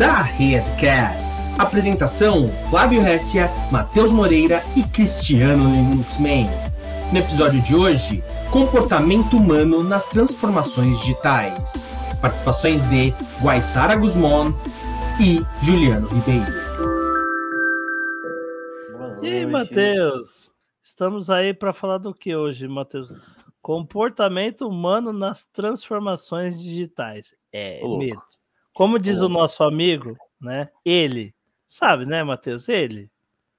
da Redcast. Apresentação: Flávio Hessia, Matheus Moreira e Cristiano Linuxman. No episódio de hoje, comportamento humano nas transformações digitais. Participações de Guaissara Guzmán e Juliano Ribeiro. E aí, Matheus? Estamos aí para falar do que hoje, Matheus? Comportamento humano nas transformações digitais. É, medo. Como diz o nosso amigo, né? Ele. Sabe, né, Matheus? Ele.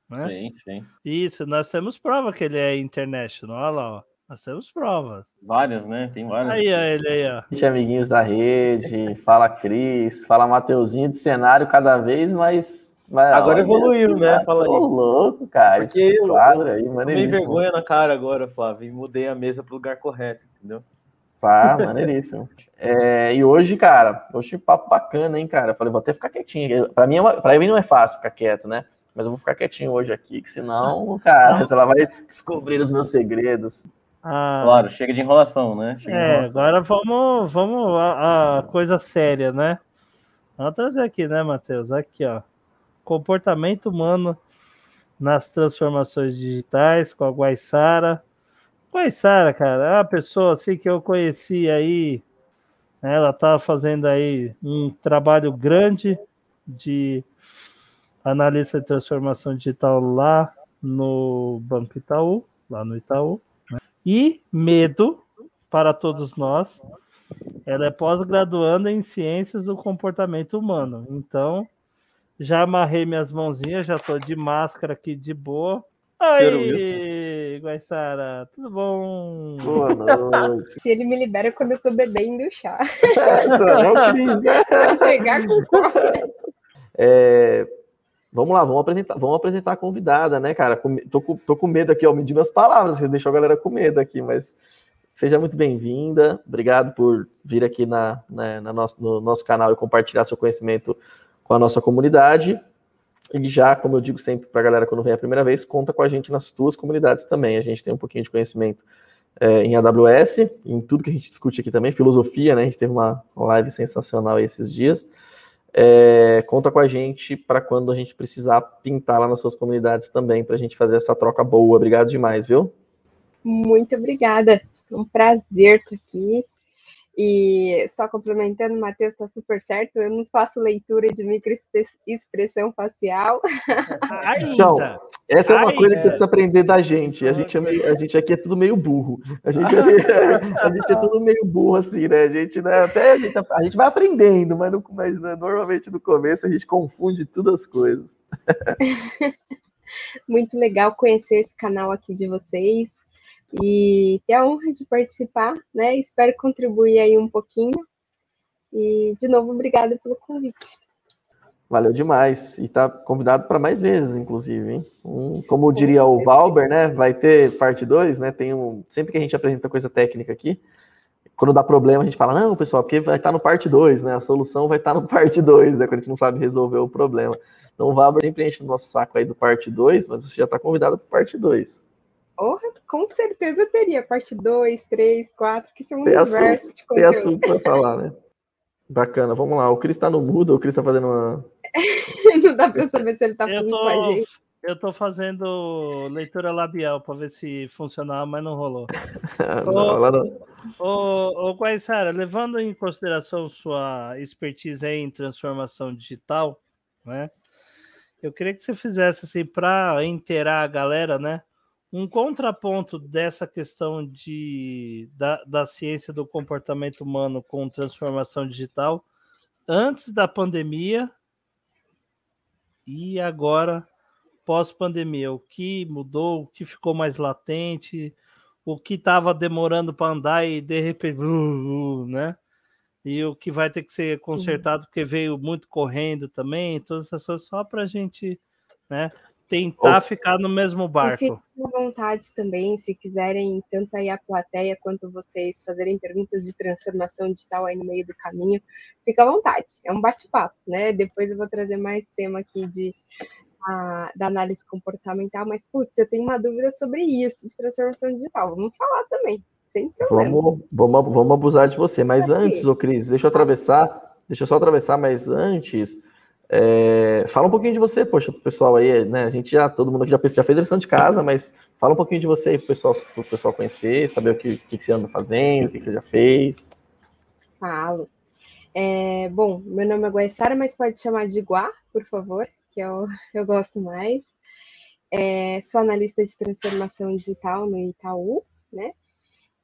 Né? Sim, sim. Isso, nós temos prova que ele é international. Olha lá, ó. Nós temos provas. Várias, né? Tem várias. Aí, ó, ele aí, ó. Gente, amiguinhos da rede, fala Cris, fala Mateuzinho de cenário cada vez mais. mais Agora olha evoluiu, esse né? cara, Fala aí. Tô louco, cara. Porque Esse eu- quadro aí, Tomei maneiríssimo. vergonha na cara agora, Flávio, e mudei a mesa pro lugar correto, entendeu? Pá, maneiríssimo. É, e hoje, cara, hoje papo bacana, hein, cara? Eu falei, vou até ficar quietinho. Pra mim, é uma- pra mim não é fácil ficar quieto, né? Mas eu vou ficar quietinho hoje aqui, que senão, cara, ela vai descobrir os meus segredos. Ah, Claro, chega de enrolação, né? Chega de É, enrolação. agora vamos, vamos a, a coisa séria, né? Vamos trazer aqui, né, Matheus? Aqui, ó. Comportamento humano nas transformações digitais com a Guaissara. Guaissara, cara, é uma pessoa assim que eu conheci aí. né, Ela tá fazendo aí um trabalho grande de analista de transformação digital lá no Banco Itaú, lá no Itaú. E medo para todos nós. Ela é pós-graduanda em ciências do comportamento humano. Então, já amarrei minhas mãozinhas, já estou de máscara aqui de boa. Cheiro Oi, Guaissara, tudo bom? Boa noite. Se ele me libera quando eu tô bebendo chá. Não, Cris, né? Pra chegar com. É, vamos lá, vamos apresentar, vamos apresentar a convidada, né, cara? Tô com, tô com medo aqui, ó, medindo as palavras, deixou a galera com medo aqui, mas seja muito bem-vinda. Obrigado por vir aqui na, na- na nosso, no nosso canal e compartilhar seu conhecimento com a nossa comunidade. E já, como eu digo sempre para a galera quando vem a primeira vez, conta com a gente nas tuas comunidades também. A gente tem um pouquinho de conhecimento é, em AWS, em tudo que a gente discute aqui também, filosofia, né? A gente teve uma live sensacional esses dias. É, conta com a gente para quando a gente precisar pintar lá nas suas comunidades também, para a gente fazer essa troca boa. Obrigado demais, viu? Muito obrigada. Um prazer estar aqui. E só complementando, o Matheus está super certo. Eu não faço leitura de microexpressão facial. Ainda. Então, Essa é uma Ai, coisa que você precisa aprender da gente. A gente, é meio- a gente aqui é tudo meio burro. A gente é, meio- a gente é tudo meio burro, assim, né? A gente, né, até a gente, a gente vai aprendendo, mas, no- mas, né, normalmente no começo a gente confunde todas as coisas. Muito legal conhecer esse canal aqui de vocês e ter a honra de participar, né? Espero contribuir aí um pouquinho. E, de novo, obrigada pelo convite. Valeu demais. E tá convidado para mais vezes, inclusive, hein? Como diria o Valber, né? Vai ter parte 2, né? Tem um. Sempre que a gente apresenta coisa técnica aqui, quando dá problema, a gente fala, não, pessoal, porque vai estar no parte 2, né? A solução vai estar no parte 2, né? Quando a gente não sabe resolver o problema. Então o Valber sempre enche o nosso saco aí do parte 2, mas você já está convidado para parte 2. Porra, com certeza teria parte 2, 3, 4, que são um Tem universo de Tem conteúdo. assunto para falar, né? Bacana, vamos lá. O Cris tá no mudo, o Cris tá fazendo uma. Não dá pra saber se ele tá Eu falando com a tô, gente. eu tô fazendo leitura labial para ver se funcionava, mas não rolou. Ô, Guaissara, levando em consideração sua expertise em transformação digital, né? Eu queria que você fizesse assim para inteirar a galera, né? Um contraponto dessa questão de, da, da ciência do comportamento humano com transformação digital antes da pandemia e agora pós-pandemia. O que mudou, o que ficou mais latente, o que estava demorando para andar e de repente, né? E o que vai ter que ser consertado porque veio muito correndo também, todas essas coisas, só para a gente, né? Tentar Ô. ficar no mesmo barco. fiquem à vontade também, se quiserem, tanto aí a plateia quanto vocês fazerem perguntas de transformação digital aí no meio do caminho, fica à vontade. É um bate-papo, né? Depois eu vou trazer mais tema aqui de, a- da análise comportamental, mas, putz, eu tenho uma dúvida sobre isso, de transformação digital. Vamos falar também, sem problema. Vamos, vamos, vamos abusar de você. Mas antes, ô Cris, deixa eu atravessar, deixa eu só atravessar, mas antes, É, fala um pouquinho de você, poxa, pro pessoal aí, né? A gente já, todo mundo aqui já, já fez a lição de casa, mas fala um pouquinho de você aí pro pessoal, pro pessoal conhecer, saber o que, que, você anda fazendo, o que, que você já fez. Falo. É, bom, meu nome é Guaissara, mas pode chamar de Guá, por favor, que eu, eu gosto mais. É, sou analista de transformação digital no Itaú, né?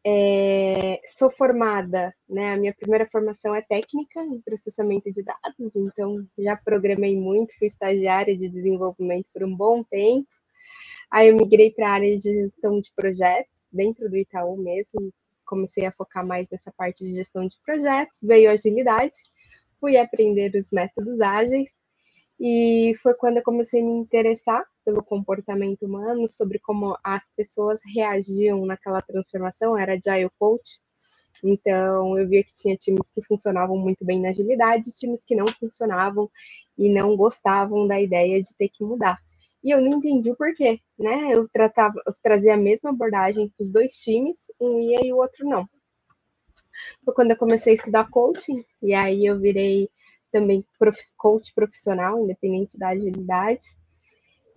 É, sou formada, né? A minha primeira formação é técnica em processamento de dados, então já programei muito, fui estagiária de desenvolvimento por um bom tempo. Aí eu migrei para a área de gestão de projetos, dentro do Itaú mesmo, comecei a focar mais nessa parte de gestão de projetos, veio agilidade, fui aprender os métodos ágeis, e foi quando eu comecei a me interessar pelo comportamento humano, sobre como as pessoas reagiam naquela transformação, era Agile Coach. Então, eu via que tinha times que funcionavam muito bem na agilidade, times que não funcionavam e não gostavam da ideia de ter que mudar. E eu não entendi o porquê, né? Eu tratava, eu trazia a mesma abordagem para os dois times, um ia e o outro não. Foi quando eu comecei a estudar coaching, e aí eu virei também prof, coach profissional, independente da agilidade.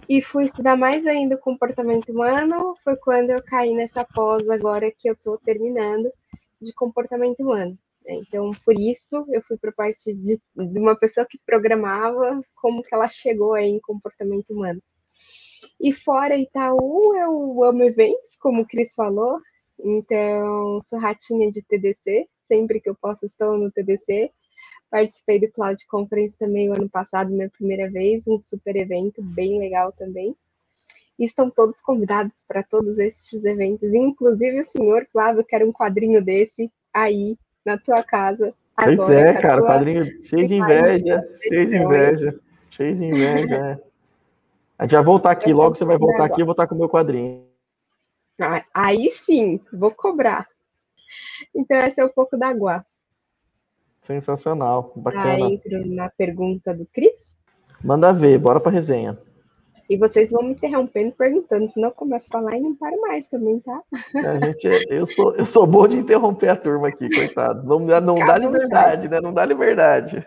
E fui estudar mais ainda o comportamento humano, foi quando eu caí nessa pós agora que eu estou terminando de comportamento humano. Então, por isso, eu fui para a parte de, de, uma pessoa que programava, como que ela chegou aí em comportamento humano. E fora Itaú, eu amo eventos, como o Cris falou, então sou ratinha de TDC, sempre que eu posso estou no TDC. Participei do Cloud Conference também o ano passado, minha primeira vez, um super evento, bem legal também. E estão todos convidados para todos estes eventos, inclusive o senhor Flávio, quer um quadrinho desse aí na tua casa. Agora, pois é, cara, quadrinho cheio de inveja, cheio de inveja, cheio de inveja. É. A gente vai voltar aqui, logo você vai voltar aqui, eu vou estar com o meu quadrinho. Aí sim, vou cobrar. Então, esse é um pouco da Guá. Sensacional, bacana. Já entro na pergunta do Cris. Manda ver, bora para resenha. E vocês vão me interrompendo perguntando, senão eu começo a falar e não paro mais também, tá? A gente, é, eu, sou, eu sou bom de interromper a turma aqui, coitados. Não, não dá liberdade, né? Não dá liberdade.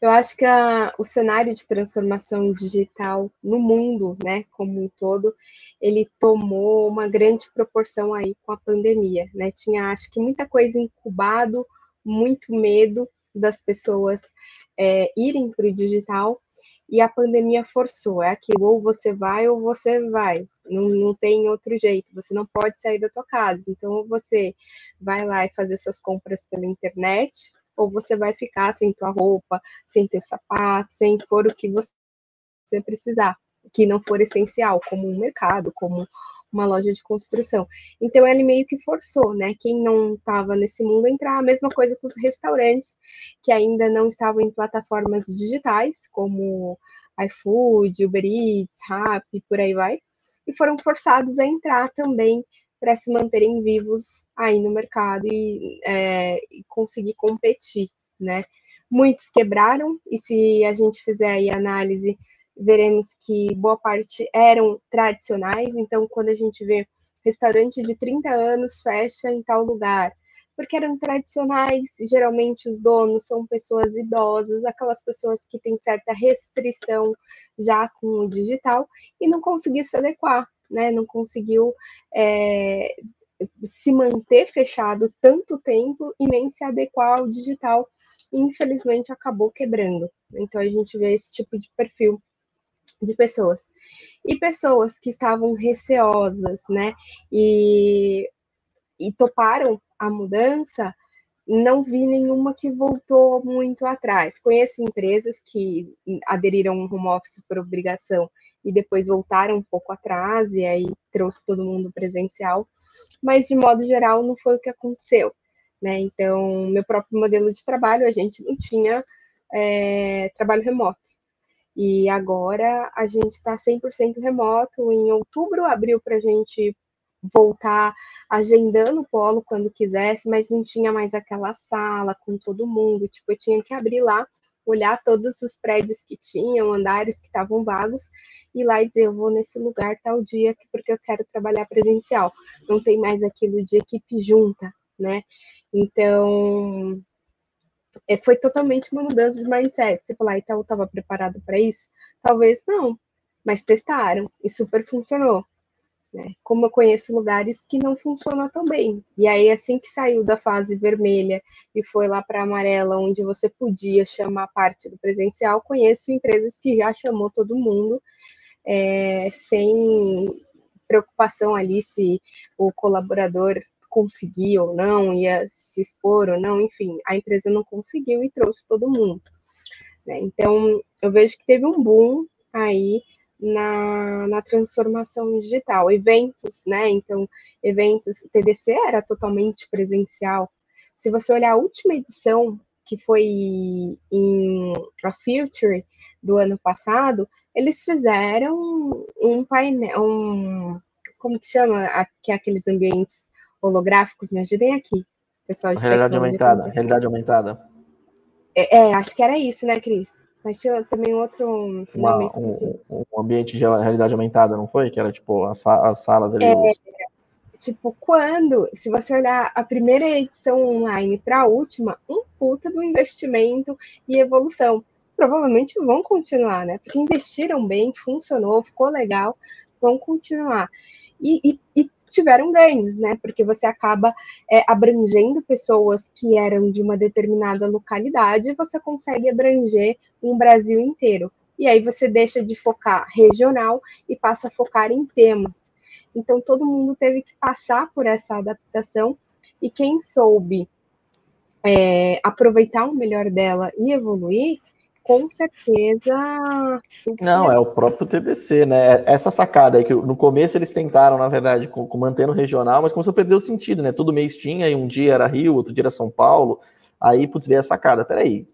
Eu acho que a, o cenário de transformação digital no mundo, né, como um todo, ele tomou uma grande proporção aí com a pandemia, né? Tinha, acho que muita coisa incubado muito medo das pessoas é, irem para o digital e a pandemia forçou. É aquilo, ou você vai ou você vai. Não, não tem outro jeito. Você não pode sair da tua casa. Então, ou você vai lá e fazer suas compras pela internet, ou você vai ficar sem tua roupa, sem teu sapato, sem for o que você precisar, que não for essencial, como um mercado, como uma loja de construção. Então ele meio que forçou, né? Quem não estava nesse mundo entrar, a mesma coisa com os restaurantes que ainda não estavam em plataformas digitais, como iFood, Uber Eats, Rappi, por aí vai, e foram forçados a entrar também para se manterem vivos aí no mercado e, é, e conseguir competir, né? Muitos quebraram, e se a gente fizer aí análise veremos que boa parte eram tradicionais, então quando a gente vê restaurante de 30 anos fecha em tal lugar, porque eram tradicionais, geralmente os donos são pessoas idosas, aquelas pessoas que têm certa restrição já com o digital e não conseguiu se adequar, né? Não conseguiu é, se manter fechado tanto tempo e nem se adequar ao digital. infelizmente acabou quebrando. Então a gente vê esse tipo de perfil de pessoas. E pessoas que estavam receosas, né, e, e toparam a mudança, não vi nenhuma que voltou muito atrás. Conheço empresas que aderiram ao home office por obrigação e depois voltaram um pouco atrás e aí trouxe todo mundo presencial, mas de modo geral não foi o que aconteceu, né? Então, meu próprio modelo de trabalho, a gente não tinha é, trabalho remoto. E agora a gente está 100% remoto. Em outubro abriu para a gente voltar agendando o polo quando quisesse, mas não tinha mais aquela sala com todo mundo. Tipo, eu tinha que abrir lá, olhar todos os prédios que tinham, andares que estavam vagos, e lá dizer, eu vou nesse lugar tal dia porque eu quero trabalhar presencial. Não tem mais aquilo de equipe junta, né? Então, foi totalmente uma mudança de mindset. Você falar, então eu estava preparado para isso? Talvez não, mas testaram e super funcionou. Né? Como eu conheço lugares que não funcionam tão bem. E aí, assim que saiu da fase vermelha e foi lá para amarela, onde você podia chamar parte do presencial, conheço empresas que já chamou todo mundo é, sem preocupação ali se o colaborador conseguir ou não, ia se expor ou não, enfim, a empresa não conseguiu e trouxe todo mundo. Né? Então, eu vejo que teve um boom aí na, na transformação digital. Eventos, né? Então, eventos, TDC era totalmente presencial. Se você olhar a última edição, que foi em a Future do ano passado, eles fizeram um painel, um, como que chama, que é aqueles ambientes holográficos, me ajudem aqui, pessoal. realidade aumentada, realidade aumentada. É, é, acho que era isso, né, Cris? Mas tinha também outro Uma, um, um, ambiente de realidade aumentada, não foi? Que era tipo as, as salas ali. É, os... Tipo, quando, se você olhar a primeira edição online para a última, um puta do investimento e evolução. Provavelmente vão continuar, né? Porque investiram bem, funcionou, ficou legal, vão continuar. E, e, e tiveram ganhos, né? Porque você acaba é, abrangendo pessoas que eram de uma determinada localidade você consegue abranger um Brasil inteiro. E aí você deixa de focar regional e passa a focar em temas. Então todo mundo teve que passar por essa adaptação e quem soube é, aproveitar o melhor dela e evoluir com certeza. Não, é o próprio TBC, né? Essa sacada aí que no começo eles tentaram, na verdade, com, com mantendo regional, mas começou a perder o sentido, né? Todo mês tinha, e um dia era Rio, outro dia era São Paulo. Aí, putz, veio a sacada. Peraí,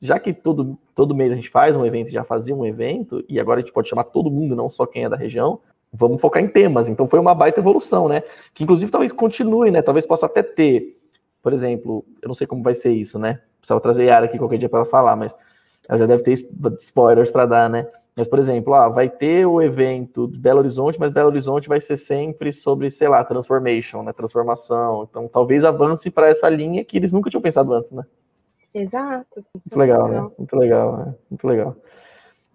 já que todo, todo mês a gente faz um evento, já fazia um evento, e agora a gente pode chamar todo mundo, não só quem é da região, vamos focar em temas. Então foi uma baita evolução, né? Que inclusive talvez continue, né? Talvez possa até ter, por exemplo, eu não sei como vai ser isso, né? Precisava trazer a Yara aqui qualquer dia para ela falar, mas ela já deve ter spoilers para dar, né? Mas, por exemplo, ah, vai ter o evento de Belo Horizonte, mas Belo Horizonte vai ser sempre sobre, sei lá, transformation, né? Transformação. Então, talvez avance para essa linha que eles nunca tinham pensado antes, né? Exato. Muito legal, né? Muito legal, né? Muito legal.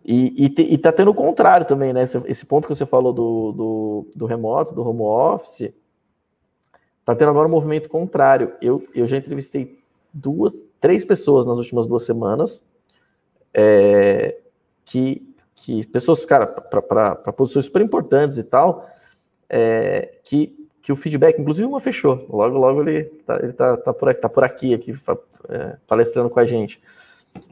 E, e, e tá tendo o contrário também, né? Esse, esse, ponto que você falou do, do, do remoto, do home office, tá tendo agora um movimento contrário. Eu, eu já entrevistei duas, três pessoas nas últimas duas semanas é, que, que pessoas, cara, para posições super importantes e tal, é, que, que o feedback, inclusive uma fechou, logo, logo ele tá, ele tá, tá, por, aqui, tá por aqui, aqui é, palestrando com a gente.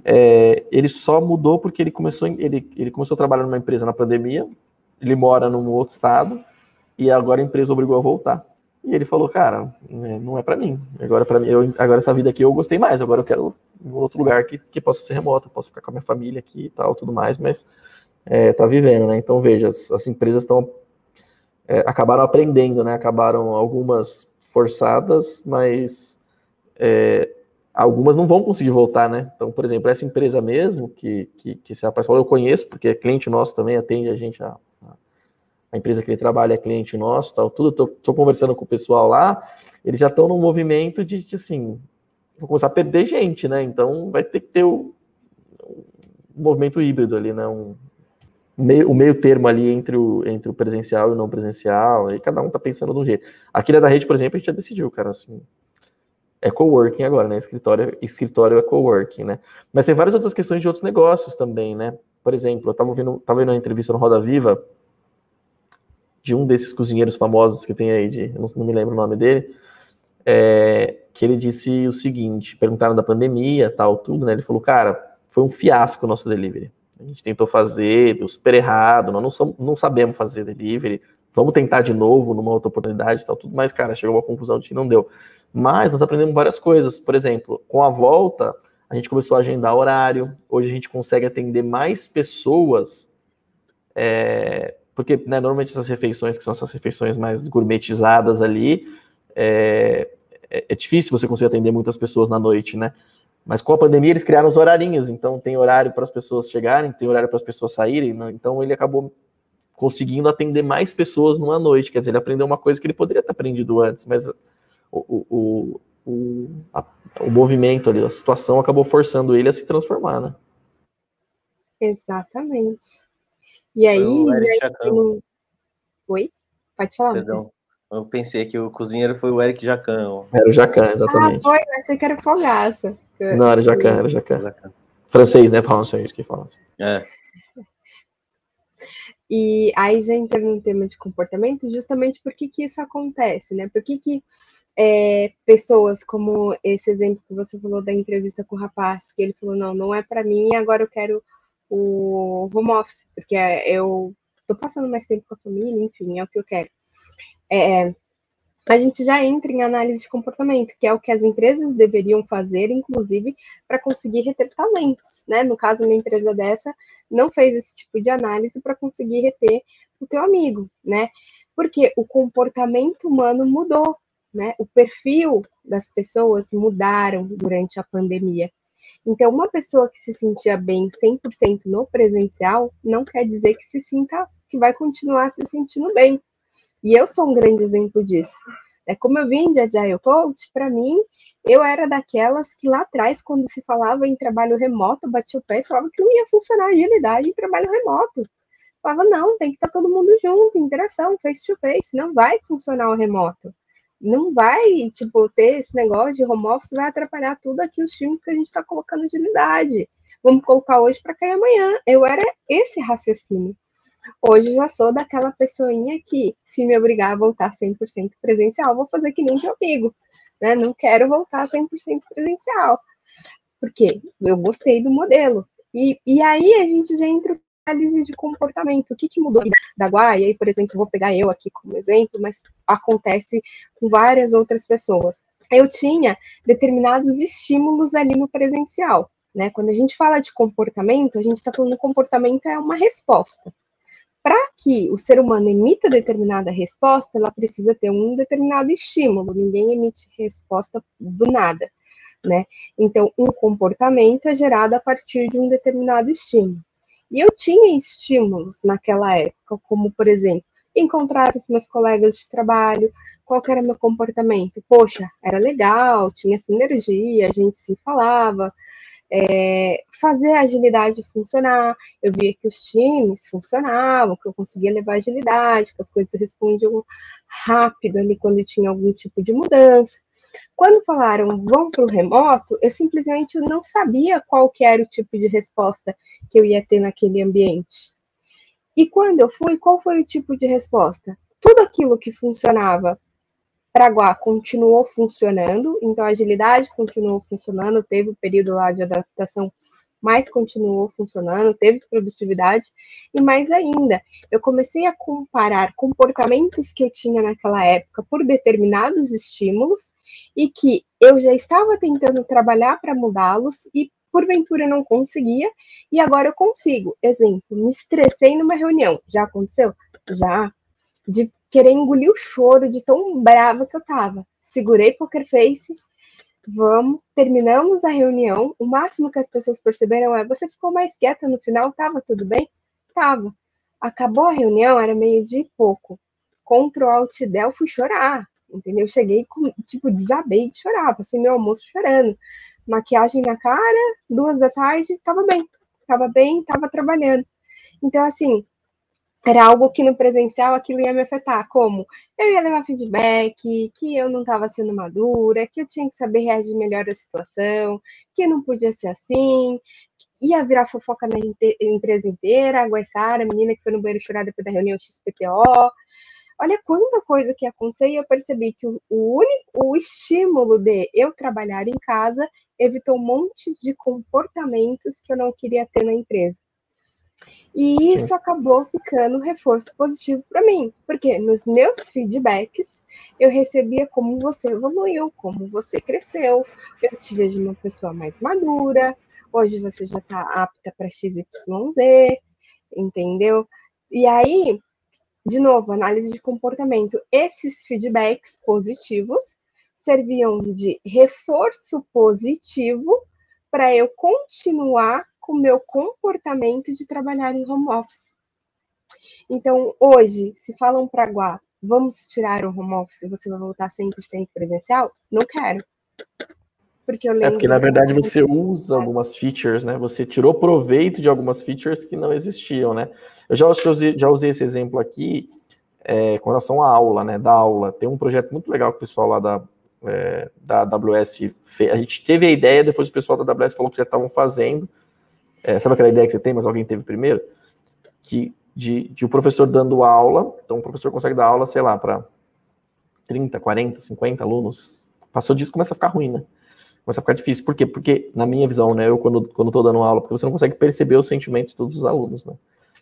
É, ele só mudou porque ele começou, ele, ele começou a trabalhar numa empresa na pandemia, ele mora num outro estado, e agora a empresa obrigou a voltar. E ele falou, cara, é, não é para mim. Agora para mim, eu, agora essa vida aqui eu gostei mais. Agora eu quero um outro lugar que, que possa ser remoto, posso ficar com a minha família aqui e tal, tudo mais, mas é, tá vivendo, né? Então veja, as, as empresas estão é, acabaram aprendendo, né? Acabaram algumas forçadas, mas é, algumas não vão conseguir voltar, né? Então, por exemplo, essa empresa mesmo que, que, que esse rapaz falou, eu conheço, porque é cliente nosso também, atende a gente a a empresa que ele trabalha é cliente nosso, tal, tudo, tô, tô conversando com o pessoal lá, eles já estão num movimento de, de, assim, vou começar a perder gente, né? Então vai ter que ter o, um movimento híbrido ali, né? Um, o meio termo ali entre o, entre o presencial e o não presencial, aí cada um tá pensando de um jeito. Aqui na da rede, por exemplo, a gente já decidiu, cara, assim, é coworking agora, né? Escritório, escritório é coworking, né? Mas tem várias outras questões de outros negócios também, né? Por exemplo, eu tava vendo, tava vendo uma entrevista no Roda Viva de um desses cozinheiros famosos que tem aí, de, não, não me lembro o nome dele, é, que ele disse o seguinte: perguntaram da pandemia, tal, tudo, né? Ele falou, cara, foi um fiasco o nosso delivery. A gente tentou fazer, deu super errado, nós não, somos, não sabemos fazer delivery, vamos tentar de novo numa outra oportunidade tal, tudo, mas, cara, chegou uma conclusão de que não deu. Mas nós aprendemos várias coisas. Por exemplo, com a volta, a gente começou a agendar horário, hoje a gente consegue atender mais pessoas é, porque né, normalmente essas refeições, que são essas refeições mais gourmetizadas ali, é, é, é, difícil você conseguir atender muitas pessoas na noite, né? Mas com a pandemia eles criaram os horarinhos, então tem horário para as pessoas chegarem, tem horário para as pessoas saírem, né? então ele acabou conseguindo atender mais pessoas numa noite, quer dizer, ele aprendeu uma coisa que ele poderia ter aprendido antes, mas o, o, o, a, o movimento ali, a situação acabou forçando ele a se transformar, né? Exatamente. E aí, o Eric já Oi? Pode falar. Perdão. Eu pensei que o cozinheiro foi o Eric Jacan. Era o Jacan, Ah, exatamente. foi, eu achei que era fogaça. Não, era Jacan, era o Jacan. Jacan. Francês, né? Falam isso que falam assim. É. E aí já entrando no tema de comportamento, justamente por que que isso acontece, né? Por que que é, pessoas como esse exemplo que você falou da entrevista com o rapaz, que ele falou, não, não é para mim, agora eu quero o home office, porque eu tô passando mais tempo com a família, enfim, é o que eu quero. É, a gente já entra em análise de comportamento, que é o que as empresas deveriam fazer, inclusive, para conseguir reter talentos, né? No caso, uma empresa dessa não fez esse tipo de análise para conseguir reter o teu amigo, né? Porque o comportamento humano mudou, né? O perfil das pessoas mudaram durante a pandemia. Então, uma pessoa que se sentia bem 100% no presencial não quer dizer que se sinta que vai continuar se sentindo bem. E eu sou um grande exemplo disso. É como eu vim de Agile Coach, para mim, eu era daquelas que lá atrás, quando se falava em trabalho remoto, batia o pé e falava que não ia funcionar agilidade em trabalho remoto. Falava, não, tem que estar todo mundo junto, interação, face to face, não vai funcionar o remoto. Não vai, tipo, ter esse negócio de home office, vai atrapalhar tudo aqui os times que a gente está colocando agilidade. Vamos colocar hoje para cair amanhã. Eu era esse raciocínio. Hoje já sou daquela pessoinha que, se me obrigar a voltar 100% presencial, vou fazer que nem meu amigo, né? Não quero voltar 100% presencial, porque eu gostei do modelo. E, e aí a gente já entra análise de comportamento. O que, que mudou da Guai? Aí, por exemplo, vou pegar eu aqui como exemplo, mas acontece com várias outras pessoas. Eu tinha determinados estímulos ali no presencial. Né? Quando a gente fala de comportamento, a gente está falando que comportamento é uma resposta para que o ser humano emita determinada resposta, ela precisa ter um determinado estímulo. Ninguém emite resposta do nada, né? Então, um comportamento é gerado a partir de um determinado estímulo. E eu tinha estímulos naquela época, como, por exemplo, encontrar os meus colegas de trabalho, qual era meu comportamento? Poxa, era legal, tinha sinergia, a gente se falava, é, fazer a agilidade funcionar. Eu via que os times funcionavam, que eu conseguia levar agilidade, que as coisas respondiam rápido ali quando tinha algum tipo de mudança. Quando falaram vão para o remoto, eu simplesmente não sabia qual que era o tipo de resposta que eu ia ter naquele ambiente. E quando eu fui, qual foi o tipo de resposta? Tudo aquilo que funcionava Paraguá continuou funcionando, então a agilidade continuou funcionando, teve o período lá de adaptação, mas continuou funcionando, teve produtividade, e mais ainda, eu comecei a comparar comportamentos que eu tinha naquela época por determinados estímulos e que eu já estava tentando trabalhar para mudá-los e porventura não conseguia, e agora eu consigo. Exemplo, me estressei numa reunião. Já aconteceu? Já. De querer engolir o choro de tão brava que eu tava. Segurei poker face, vamos, terminamos a reunião. O máximo que as pessoas perceberam é: você ficou mais quieta no final, tava tudo bem? Tava. Acabou a reunião, era meio de pouco. Ctrl Alt Del, fui chorar, entendeu? Cheguei, com, tipo, desabei de chorar, passei meu almoço chorando. Maquiagem na cara, duas da tarde, tava bem, tava bem, tava trabalhando. Então, assim, era algo que no presencial aquilo ia me afetar, como eu ia levar feedback, que eu não estava sendo madura, que eu tinha que saber reagir melhor à situação, que não podia ser assim, ia virar fofoca na empresa inteira, a Guaissara, a menina que foi no banheiro chorar depois da reunião XPTO. Olha quanta coisa que ia acontecer e eu percebi que o, único, o estímulo de eu trabalhar em casa evitou um monte de comportamentos que eu não queria ter na empresa. E isso Sim. acabou ficando um reforço positivo para mim, porque nos meus feedbacks eu recebia como você evoluiu, como você cresceu, eu te vejo uma pessoa mais madura, hoje você já está apta para XYZ, entendeu? E aí, de novo, análise de comportamento, esses feedbacks positivos serviam de reforço positivo para eu continuar com o meu comportamento de trabalhar em home office. Então, hoje, se falam para Guá, vamos tirar o home office, você vai voltar 100% presencial? Não quero. Porque eu É lembro. porque, na verdade, você usa algumas features, né? Você tirou proveito de algumas features que não existiam, né? Eu já acho que eu usei, já usei esse exemplo aqui é, com relação à aula, né? Da aula. Tem um projeto muito legal que o pessoal lá da, é, da AWS fez. A gente teve a ideia, depois o pessoal da AWS falou que já estavam fazendo. É, sabe aquela ideia que você tem, mas alguém teve primeiro? Que de, de o professor dando aula, então o professor consegue dar aula, sei lá, para 30, 40, 50 alunos. Passou disso, começa a ficar ruim, né? Começa a ficar difícil. Por quê? Porque, na minha visão, né, eu quando, quando tô dando aula, porque você não consegue perceber os sentimentos de todos os alunos, né?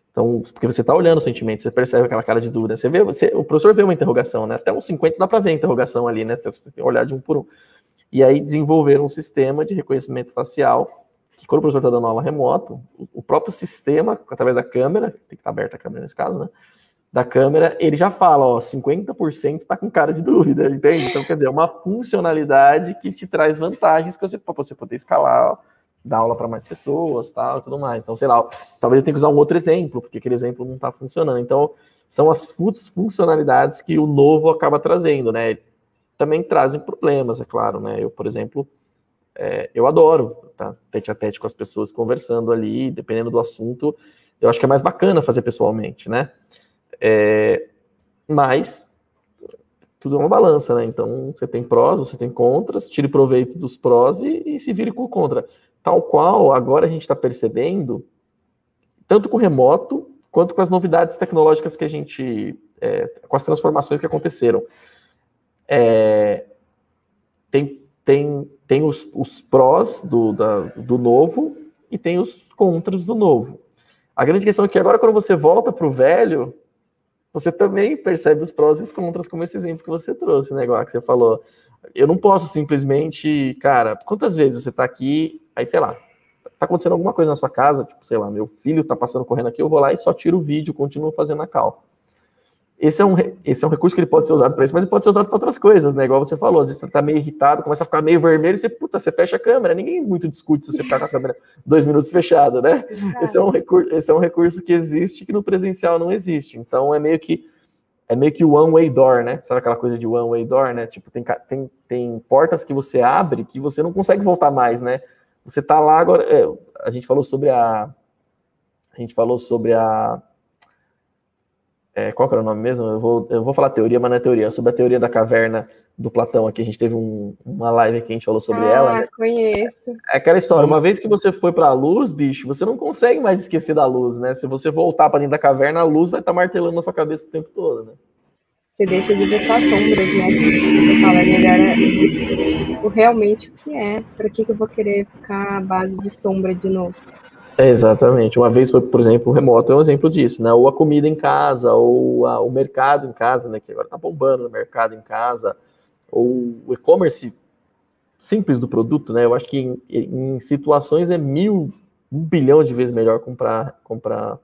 Então, porque você está olhando os sentimentos, você percebe aquela cara de dúvida. Você vê, você, o professor vê uma interrogação, né? Até uns 50 dá para ver a interrogação ali, né? Você olhar de um por um. E aí desenvolveram um sistema de reconhecimento facial, quando o professor está dando aula remoto, o- próprio sistema, através da câmera, tem que estar aberta a câmera nesse caso, né? Da câmera, ele já fala, ó, 50% está com cara de dúvida, entende? Então, quer dizer, é uma funcionalidade que te traz vantagens que você, para você poder escalar, ó, dar aula para mais pessoas, tal, tudo mais. Então, sei lá, talvez eu tenha que usar um outro exemplo, porque aquele exemplo não está funcionando. Então, são as fu- funcionalidades que o novo acaba trazendo, né? Também trazem problemas, é claro, né? Eu, por exemplo, é, eu adoro tá tete a tete com as pessoas conversando ali, dependendo do assunto, eu acho que é mais bacana fazer pessoalmente, né? É, mas tudo é uma balança, né? Então você tem prós, você tem contras, tire proveito dos prós e, e se vire com o contra. Tal qual agora a gente está percebendo, tanto com o remoto quanto com as novidades tecnológicas que a gente, é, com as transformações que aconteceram. É, tem tem, tem os, os prós do, da, do novo e tem os contras do novo. A grande questão é que agora, quando você volta para o velho, você também percebe os prós e os contras, como esse exemplo que você trouxe, né? Igual que você falou. Eu não posso simplesmente, cara, quantas vezes você está aqui, aí sei lá, tá acontecendo alguma coisa na sua casa, tipo, sei lá, meu filho tá passando correndo aqui, eu vou lá e só tiro o vídeo, continuo fazendo a cal. Esse é, um, esse é um recurso que ele pode ser usado para isso, mas ele pode ser usado para outras coisas, né? Igual você falou, às vezes você tá meio irritado, começa a ficar meio vermelho, e você, puta, você fecha a câmera. Ninguém muito discute se você ficar com a câmera dois minutos fechada, né? Esse é, um recurso, esse é um recurso que existe que no presencial não existe. Então é meio que é meio que o one way door, né? Sabe aquela coisa de one way door, né? Tipo, tem, tem, tem portas que você abre que você não consegue voltar mais, né? Você tá lá agora. é, a gente falou sobre a. A gente falou sobre a. é, qual que era o nome mesmo? Eu vou, eu vou falar teoria, mas não é teoria. Sobre a teoria da caverna do Platão aqui. A gente teve um- uma live que a gente falou sobre ah, ela. né? conheço. É aquela história, uma vez que você foi para a luz, bicho, você não consegue mais esquecer da luz, né? Se você voltar para dentro da caverna, a luz vai estar martelando na sua cabeça o tempo todo, né? Você deixa de ver suas sombras, né? Você fala, melhor é o realmente o que é. Pra que, que eu vou querer ficar à base de sombra de novo? É, exatamente. Uma vez foi, por exemplo, o remoto é um exemplo disso, né? Ou a comida em casa, ou a- o mercado em casa, né? Que agora tá bombando o mercado em casa, ou o e-commerce simples do produto, né? Eu acho que em, em situações é mil, um bilhão de vezes melhor comprar, comprar,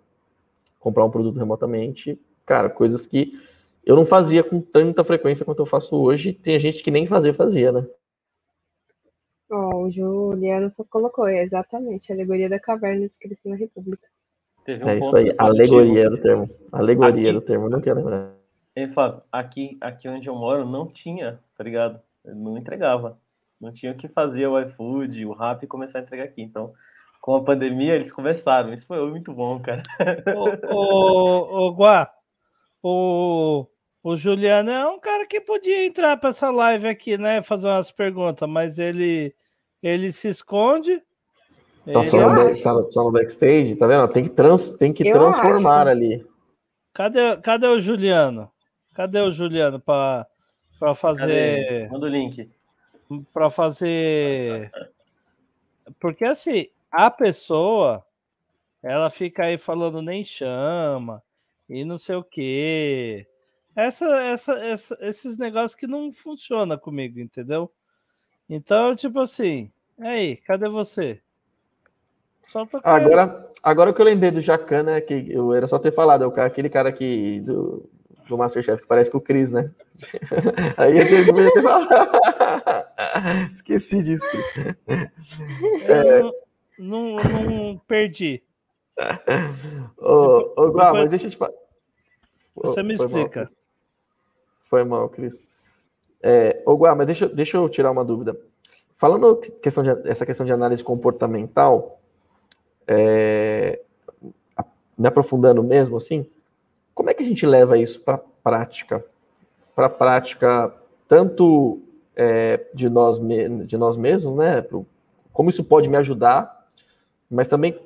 comprar um produto remotamente. Cara, coisas que eu não fazia com tanta frequência quanto eu faço hoje. Tem gente que nem fazer fazia, né? Ó, o Juliano colocou, é exatamente, alegoria da caverna escrita na República. Teve um É isso aí. Alegoria era o termo. Alegoria Aqui- era o termo. Não quero lembrar. Ei, Flávio, aqui, aqui onde eu moro não tinha, tá ligado? Eu Não entregava. Não tinha o que fazer o iFood, o Rappi começar a entregar aqui. Então, com a pandemia, eles conversaram. Isso foi muito bom, cara. Ô, ô, ô, Guá, o, o Juliano é um cara que podia entrar para essa live aqui, né? Fazer umas perguntas, mas ele, ele se esconde. Tá Ele- só, no, tá só no backstage, tá vendo? Tem que, trans, tem que Eu transformar acho. ali. Cadê, cadê o Juliano? Cadê o Juliano para Cadê? fazer Manda o link. para fazer porque assim a pessoa ela fica aí falando nem chama e não sei o que essa, essa, essa esses negócios que não funciona comigo entendeu então tipo assim aí cadê você. Agora, agora que eu lembrei do Jacan, né? Que eu era só ter falado, é o cara, aquele cara que do, do Masterchef que parece com o Cris, né? Aí eu que falado. Esqueci disso. Eu não, não, não perdi Ô, ô Guá, mas deixa eu te falar. você me Foi mal, explica Foi mal, Cris. É, ô, Guá, mas deixa, deixa eu tirar uma dúvida. falando questão de, essa questão de análise comportamental, é, me aprofundando mesmo assim, como é que a gente leva isso para prática? Para a prática, tanto é, de, nós, de nós mesmos, né? Como isso pode me ajudar, mas também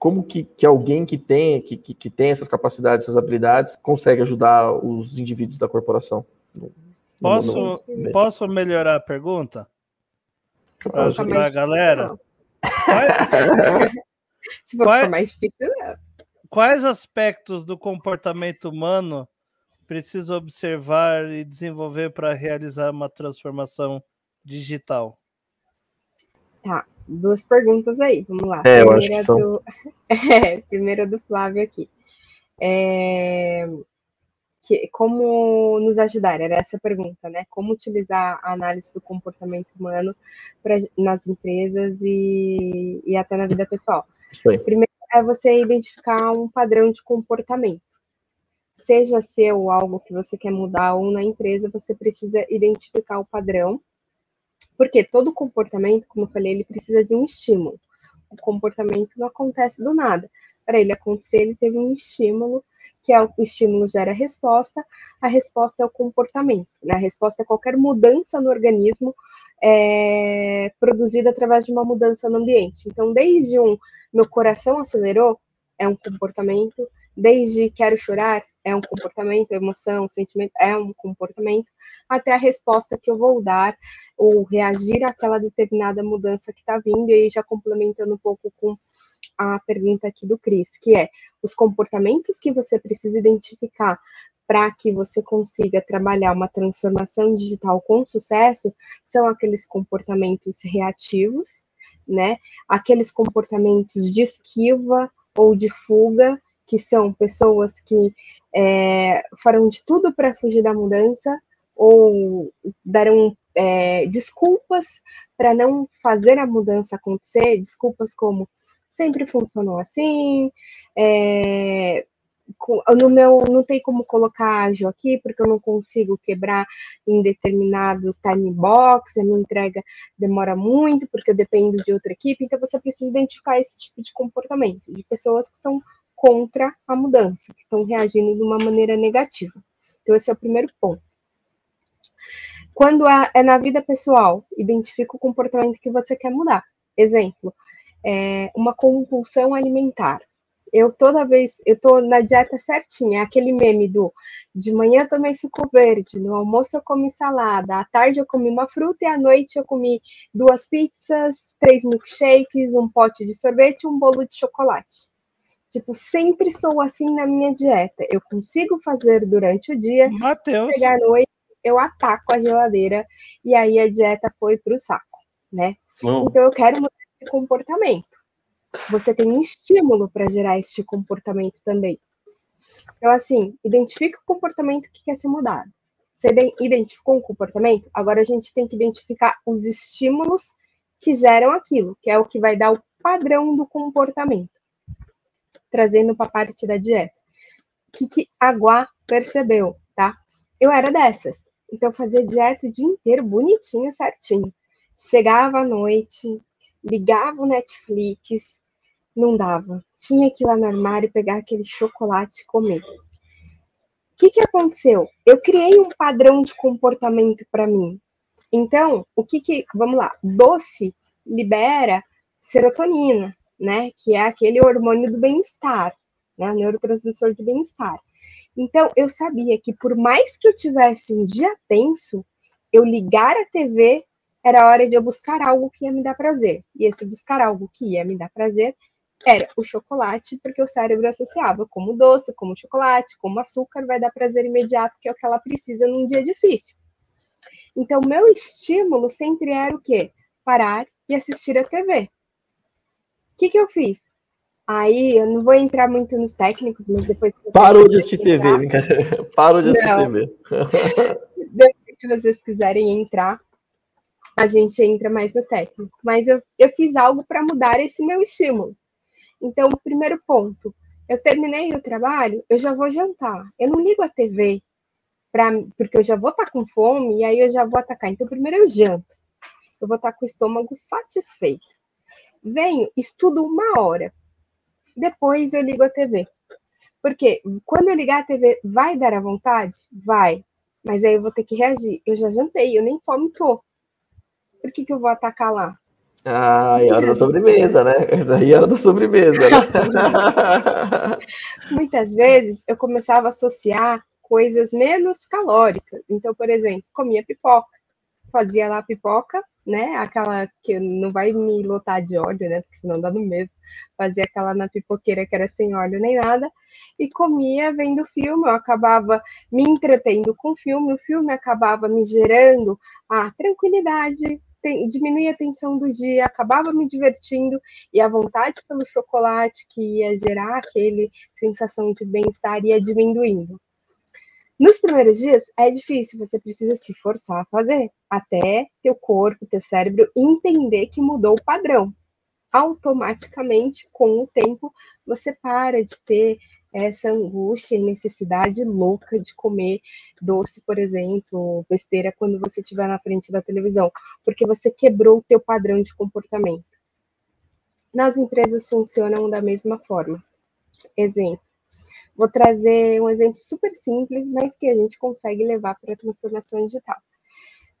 como que, que alguém que tem, que, que, que, tem essas capacidades, essas habilidades, consegue ajudar os indivíduos da corporação? No, posso, no posso melhorar a pergunta? Para ajudar a galera? Se for Quais... mais difícil, não. Quais aspectos do comportamento humano preciso observar e desenvolver para realizar uma transformação digital? Tá, duas perguntas aí, vamos lá. É, eu acho que são... do... é, primeira do Flávio aqui. É... Que, como nos ajudar? Era essa a pergunta, né? Como utilizar a análise do comportamento humano pra, nas empresas e, e até na vida pessoal. Primeiro é você identificar um padrão de comportamento. Seja seu algo que você quer mudar ou na empresa, você precisa identificar o padrão. Porque todo comportamento, como eu falei, ele precisa de um estímulo. O comportamento não acontece do nada. Para ele acontecer, ele teve um estímulo, que é o estímulo gera a resposta, a resposta é o comportamento. Né? A resposta é qualquer mudança no organismo é, produzida através de uma mudança no ambiente. Então, desde um meu coração acelerou, é um comportamento, desde quero chorar, é um comportamento, emoção, sentimento, é um comportamento, até a resposta que eu vou dar ou reagir àquela determinada mudança que está vindo, e já complementando um pouco com a pergunta aqui do Cris, que é os comportamentos que você precisa identificar para que você consiga trabalhar uma transformação digital com sucesso são aqueles comportamentos reativos, né? Aqueles comportamentos de esquiva ou de fuga, que são pessoas que é, farão de tudo para fugir da mudança ou darão é, desculpas para não fazer a mudança acontecer, desculpas como sempre funcionou assim, é, no meu não tem como colocar ágil aqui porque eu não consigo quebrar em determinados time box, a minha entrega demora muito porque eu dependo de outra equipe, então você precisa identificar esse tipo de comportamento de pessoas que são contra a mudança, que estão reagindo de uma maneira negativa. Então esse é o primeiro ponto. Quando é na vida pessoal, identifica o comportamento que você quer mudar. Exemplo, é uma compulsão alimentar eu toda vez, eu tô na dieta certinha, é aquele meme do de manhã eu tomei suco verde, no almoço eu comi salada, à tarde eu comi uma fruta e à noite eu comi duas pizzas, três milkshakes, um pote de sorvete e um bolo de chocolate. Tipo, sempre sou assim na minha dieta. Eu consigo fazer durante o dia, Mateus. chegar à noite, eu ataco a geladeira e aí a dieta foi pro saco, né? Hum. Então eu quero mudar esse comportamento você tem um estímulo para gerar este comportamento também. Então, assim, identifica o comportamento que quer ser mudado. Você identificou um comportamento? Agora a gente tem que identificar os estímulos que geram aquilo, que é o que vai dar o padrão do comportamento. Trazendo para a parte da dieta. O que, que a Guá percebeu, tá? Eu era dessas. Então, fazia dieta o dia inteiro, bonitinho, certinho. Chegava à noite, ligava o Netflix, não dava. Tinha que ir lá no armário pegar aquele chocolate e comer. O que, que aconteceu? Eu criei um padrão de comportamento para mim. Então, o que que. Vamos lá. Doce libera serotonina, né? Que é aquele hormônio do bem-estar, né? Neurotransmissor de bem-estar. Então, eu sabia que por mais que eu tivesse um dia tenso, eu ligar a TV era hora de eu buscar algo que ia me dar prazer. E esse buscar algo que ia me dar prazer era o chocolate, porque o cérebro associava como doce, como chocolate, como açúcar, vai dar prazer imediato, que é o que ela precisa num dia difícil. Então, meu estímulo sempre era o quê? Parar e assistir a TV. O que, que eu fiz? Aí, eu não vou entrar muito nos técnicos, mas depois. Parou de assistir TV, brincadeira. Parou de assistir. TV. depois, se vocês quiserem entrar, a gente entra mais no técnico. Mas eu, eu fiz algo para mudar esse meu estímulo. Então, primeiro ponto, eu terminei o trabalho, eu já vou jantar. Eu não ligo a TV, pra, porque eu já vou estar tá com fome e aí eu já vou atacar. Então, primeiro eu janto. eu vou estar com o estômago satisfeito. Venho, estudo uma hora. Depois eu ligo a TV. Porque quando eu ligar a TV, vai dar a vontade? Vai. Mas aí eu vou ter que reagir. Eu já jantei, eu nem fome tô. Por que, que eu vou atacar lá? Ah, e hora da sobremesa, né? Daí hora da sobremesa. Né? Muitas vezes eu começava a associar coisas menos calóricas. Então, por exemplo, comia pipoca. Fazia lá pipoca, né? Aquela que não vai me lotar de óleo, né? Porque senão dá no mesmo. Fazia aquela na pipoqueira que era sem óleo nem nada. E comia vendo filme. Eu acabava me entretendo com o filme. O filme acabava me gerando a tranquilidade, diminuía a tensão do dia, acabava me divertindo e a vontade pelo chocolate que ia gerar aquele sensação de bem-estar ia diminuindo. Nos primeiros dias é difícil, você precisa se forçar a fazer, até teu corpo, teu cérebro entender que mudou o padrão. Automaticamente, com o tempo, você para de ter essa angústia e necessidade louca de comer doce, por exemplo, besteira quando você estiver na frente da televisão, porque você quebrou o teu padrão de comportamento. Nas empresas funcionam da mesma forma. Exemplo, Vou trazer um exemplo super simples, mas que a gente consegue levar para a transformação digital.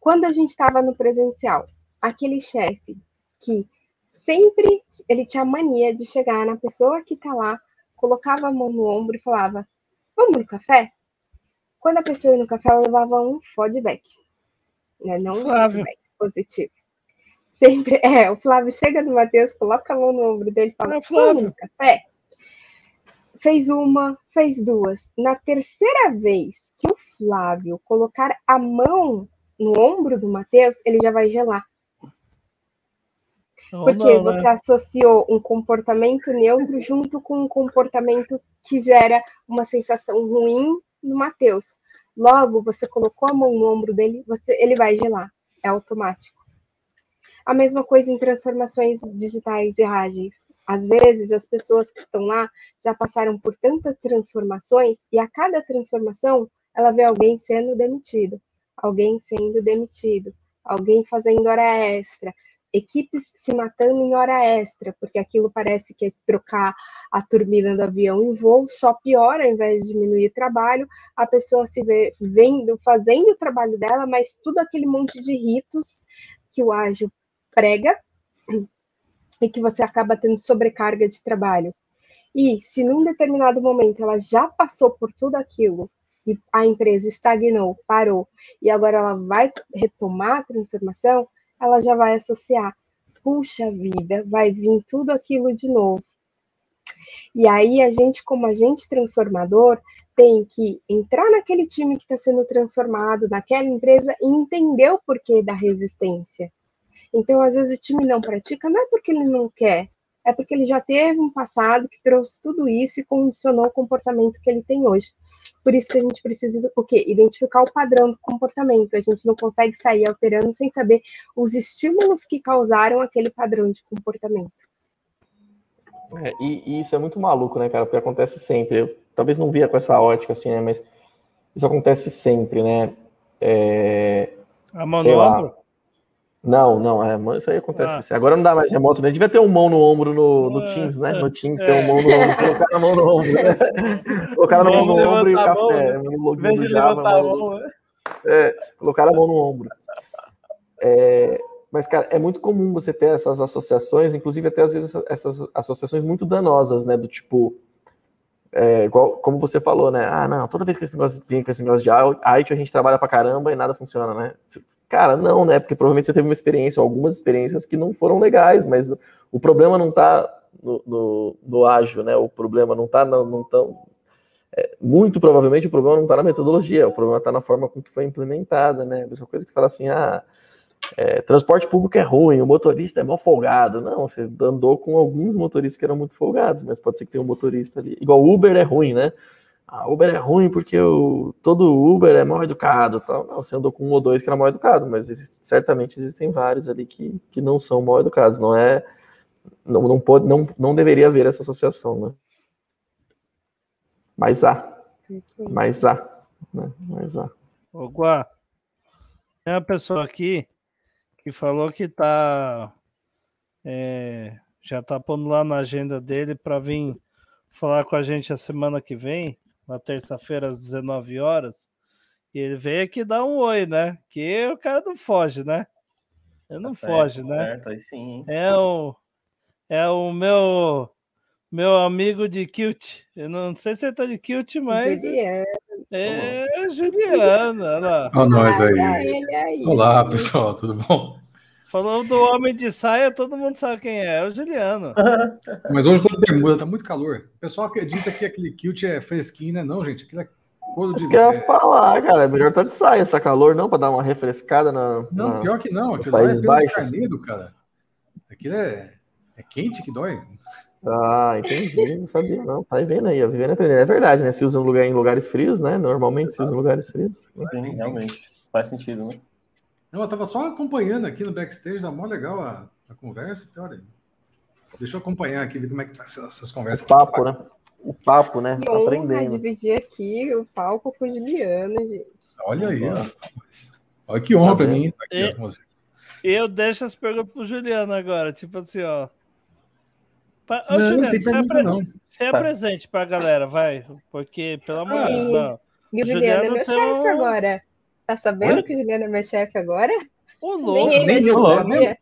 Quando a gente estava no presencial, aquele chefe que sempre ele tinha mania de chegar na pessoa que está lá, colocava a mão no ombro e falava: Vamos no café? Quando a pessoa ia no café, ela levava um feedback, né? não um feedback positivo. Sempre, é, o Flávio chega no Matheus, coloca a mão no ombro dele e fala: Vamos no café? Fez uma, fez duas. Na terceira vez que o Flávio colocar a mão no ombro do Matheus, ele já vai gelar. Porque não, né? você associou um comportamento neutro junto com um comportamento que gera uma sensação ruim no Matheus. Logo, você colocou a mão no ombro dele, você, ele vai gelar. É automático. A mesma coisa em transformações digitais e ágeis. Às vezes, as pessoas que estão lá já passaram por tantas transformações e a cada transformação ela vê alguém sendo demitido, alguém sendo demitido, alguém fazendo hora extra, equipes se matando em hora extra, porque aquilo parece que é trocar a turbina do avião em voo, só piora ao invés de diminuir o trabalho, a pessoa se vê vendo, fazendo o trabalho dela, mas tudo aquele monte de ritos que o ágil prega e que você acaba tendo sobrecarga de trabalho. E se num determinado momento ela já passou por tudo aquilo e a empresa estagnou, parou, e agora ela vai retomar a transformação, ela já vai associar, puxa vida, vai vir tudo aquilo de novo. E aí a gente, como agente transformador, tem que entrar naquele time que está sendo transformado, naquela empresa, e entender o porquê da resistência. Então, às vezes, o time não pratica, não é porque ele não quer, é porque ele já teve um passado que trouxe tudo isso e condicionou o comportamento que ele tem hoje. Por isso que a gente precisa o quê? Identificar o padrão do comportamento. A gente não consegue sair alterando sem saber os estímulos que causaram aquele padrão de comportamento. É, e, e, isso é muito maluco, né, cara? Porque acontece sempre. Eu talvez não via com essa ótica, assim, né? Mas isso acontece sempre, né? É, a mão no ombro? Não, não, é, isso aí acontece. Ah. Assim. Agora não dá mais remoto, né? Devia ter um mão no ombro no, no é, Teams, né? No Teams é. tem um mão no ombro, colocar a mão no ombro, né? Colocar a mão no ombro e o café. Mão, no login do Java, mão, né? é, colocar a mão no ombro. É, mas, cara, é muito comum você ter essas associações, inclusive até às vezes essas associações muito danosas, né? Do tipo, é, igual, como você falou, né? Ah, não, toda vez que esse negócio vem com esse negócio de IT, a gente trabalha pra caramba e nada funciona, né? Cara, não, né? Porque provavelmente você teve uma experiência, algumas experiências que não foram legais, mas o problema não está no, no, no, ágil, né? O problema não está não tão, é, muito provavelmente o problema não está na metodologia, o problema está na forma com que foi implementada, né? A mesma coisa que fala assim, ah, é, transporte público é ruim, o motorista é mal folgado. Não, você andou com alguns motoristas que eram muito folgados, mas pode ser que tenha um motorista ali. Igual Uber é ruim, né? A Uber é ruim porque o, todo Uber é mal educado. Tal. Não, você andou com um ou dois que era mal educado, mas existe, certamente existem vários ali que, que não são mal educados. Não é. Não, não, pode, não, não deveria haver essa associação, né? Mas há. Mas há. Né? Mas há. Ô, Guá, tem uma pessoa aqui que falou que tá é, já tá pondo lá na agenda dele para vir falar com a gente a semana que vem, na terça-feira às 19 horas. E ele veio aqui dar um oi, né? Que o cara não foge, né? Ele não Tá certo, foge, né? Certo, aí sim. É o, é o meu meu amigo de Kilt. Eu não sei se ele tá de Kilt, mas Juliana, é Juliano. Olha lá. Olha nós aí. Olá, pessoal, tudo bom? Falou do homem de saia, todo mundo sabe quem é, é o Juliano. Mas hoje todo bermuda, tá muito calor. O pessoal acredita que aquele kilt é fresquinho, né? Não, gente, aquilo é couro de Isso que eu ia é- falar, cara. É melhor estar de saia, se tá calor, não, pra dar uma refrescada na. Não, na- pior que não. Aquilo lá é Países Baixos. carneiro, cara. Aquilo é, é quente que dói. Ah, entendi. Não sabia, não. Tá aí vendo aí, ó. Vivendo aprendendo. É verdade, né? Se usa em lugar, em lugares frios, né? Normalmente se usa em lugares frios. Sim, realmente. Faz sentido, né? Não, eu tava só acompanhando aqui no backstage, tá mó legal a, a conversa. Olha, deixa eu acompanhar aqui, ver como é que tá essas, conversas. O papo, né? O papo, né? Que honra Aprendendo. dividir aqui o palco com o Juliano, gente. Olha aí, ó. Olha que honra Tá pra mim estar aqui E- com você. Eu deixo as perguntas pro Juliano agora, tipo assim, ó. Pa- Ô, Não, não Juliano, tem se, pergunta, apre... não. se apresente pra galera, vai. Porque, pelo amor de Deus. não. E o Juliano Juliano é meu chefe um- agora. Tá sabendo Oi? que o Juliano é meu chefe agora? Ô, Nem louco. ele nem sabia.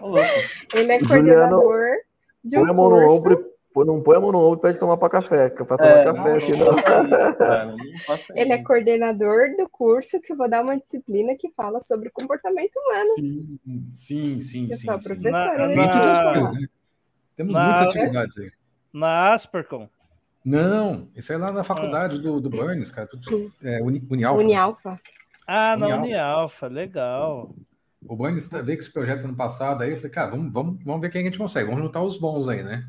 Ô, louco. Ele é O coordenador de Põe um a mão no curso. ombro, não põe a mão no ombro e pede tomar pra café. Pra tomar É, café, não, assim, não não. Ele é coordenador do curso que eu vou dar uma disciplina que fala sobre comportamento humano. Sim, sim, sim. Eu sim, sou sim. professora, Na- né? Na- coisas, né? Temos na- muitas atividades aí. Na Aspercom. Não, isso é lá na faculdade do, do Burns, cara. Tudo, é, Uni, Unialfa. Unialfa. Ah, na Unialfa. Legal. O Burns veio com esse projeto ano passado, aí eu falei, cara, vamos, vamos, vamos ver quem a gente consegue, vamos juntar os bons aí, né?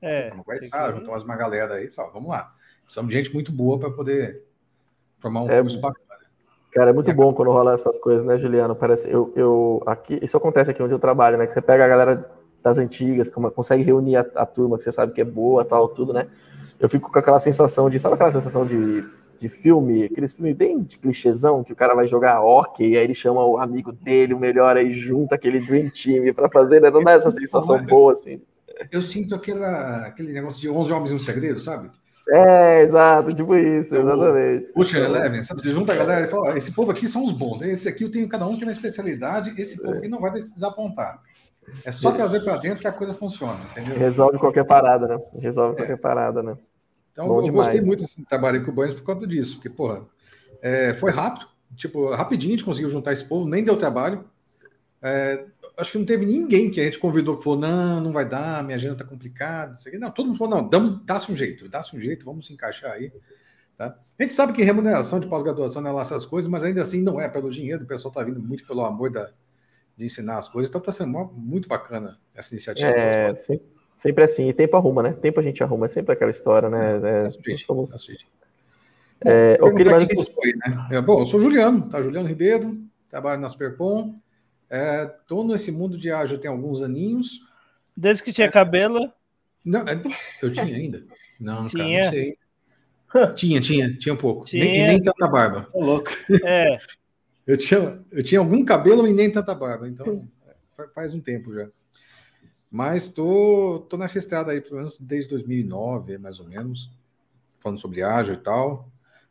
É. Vamos tem conversar, que- juntar uma galera aí, fala, vamos lá. Precisamos de gente muito boa para poder formar um É, curso bacana. Cara, é muito bom quando rola essas coisas, né, Juliano? Parece, eu, eu, aqui, isso acontece aqui onde eu trabalho, né? Que você pega a galera das antigas, como- consegue reunir a, a turma que você sabe que é boa, tal, tudo, né? Eu fico com aquela sensação de, sabe aquela sensação de, de filme, aqueles filmes bem de clichêzão, que o cara vai jogar hockey, e aí ele chama o amigo dele, o melhor, aí junta aquele Dream Team pra fazer, né? Não dá essa sensação boa, assim. Eu sinto aquela, aquele negócio de 11 homens e um segredo, sabe? É, exato, tipo isso, Eu- exatamente. Puxa, Eleven, sabe? Você junta a galera e fala, ó, esse povo aqui são os bons, esse aqui eu tenho, cada um tem uma especialidade, esse povo aqui não vai desapontar. É só trazer para dentro que a coisa funciona, entendeu? Resolve qualquer parada, né? Resolve qualquer parada, né? Então, Bom eu demais. gostei muito desse trabalho com o Burns por conta disso, porque, porra, é, foi rápido, tipo, rapidinho a gente conseguiu juntar esse povo, nem deu trabalho. É, acho que não teve ninguém que a gente convidou que falou, não, não vai dar, minha agenda tá complicada. Não, todo mundo falou, não, damos, dá-se um jeito, dá-se um jeito, vamos se encaixar aí. Tá? A gente sabe que remuneração de pós-graduação não é lá essas coisas, mas ainda assim não é pelo dinheiro, o pessoal tá vindo muito pelo amor da, de ensinar as coisas, então tá sendo muito bacana essa iniciativa. É, sempre, sempre assim. E tempo arruma, né? Tempo a gente arruma, é sempre aquela história, né? É, somos- é, sou aí, né? É, bom, eu sou Juliano, tá? Juliano Ribeiro, trabalho na Aspercom. Estou nesse mundo de ágil tem alguns aninhos. Desde que tinha cabelo. Não, é, eu tinha ainda? Não, cara, Tinha? não sei. Tinha, tinha, tinha um pouco. Nem, Tinha. e nem tanta barba. Ô, louco. É. Eu tinha, eu tinha algum cabelo e nem tanta barba, então fa- faz um tempo já. Mas tô, tô nessa estrada aí, pelo menos desde 2009, mais ou menos, falando sobre ágil e tal.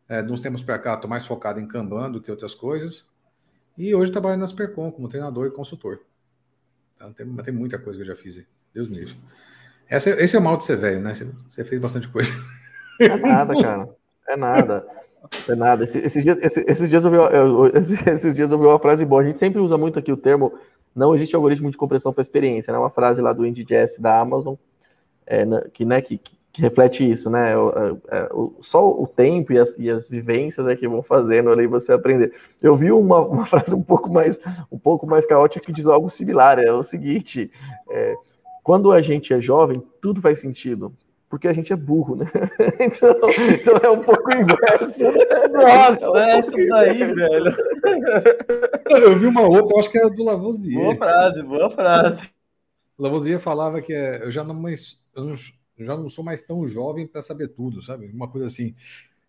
É, de uns para cá, tô mais focado em Kanban do que outras coisas. E hoje trabalho na Supercom como treinador e consultor. Então, tem, tem muita coisa que eu já fiz aí. Deus me livre. Essa, esse é o mal de ser velho, né? Você, fez bastante coisa. É nada, cara. É nada. É nada. Esse- Esses, dias, esse- esses dias eu vi, eu- esses, esses dias eu vi uma frase boa. A gente sempre usa muito aqui o termo não existe algoritmo de compressão para experiência, né? Uma frase lá do IndyJS da Amazon, é, na- que, né, que, que reflete isso, né? O, é, o- só o tempo e as, e as vivências é que vão fazendo ali você aprender. Eu vi uma, uma frase um pouco mais um pouco mais caótica que diz algo similar. É o seguinte: é, quando a gente é jovem, tudo faz sentido. Porque a gente é burro, né? Então, então é um pouco inverso. Nossa, É um essa pouco daí, inverso. velho. Eu vi uma outra, eu acho que era do Lavoisier. Boa frase, boa frase. Lavoisier falava que é, eu já não, mais, eu não- eu já não sou mais tão jovem para saber tudo, sabe? Uma coisa assim.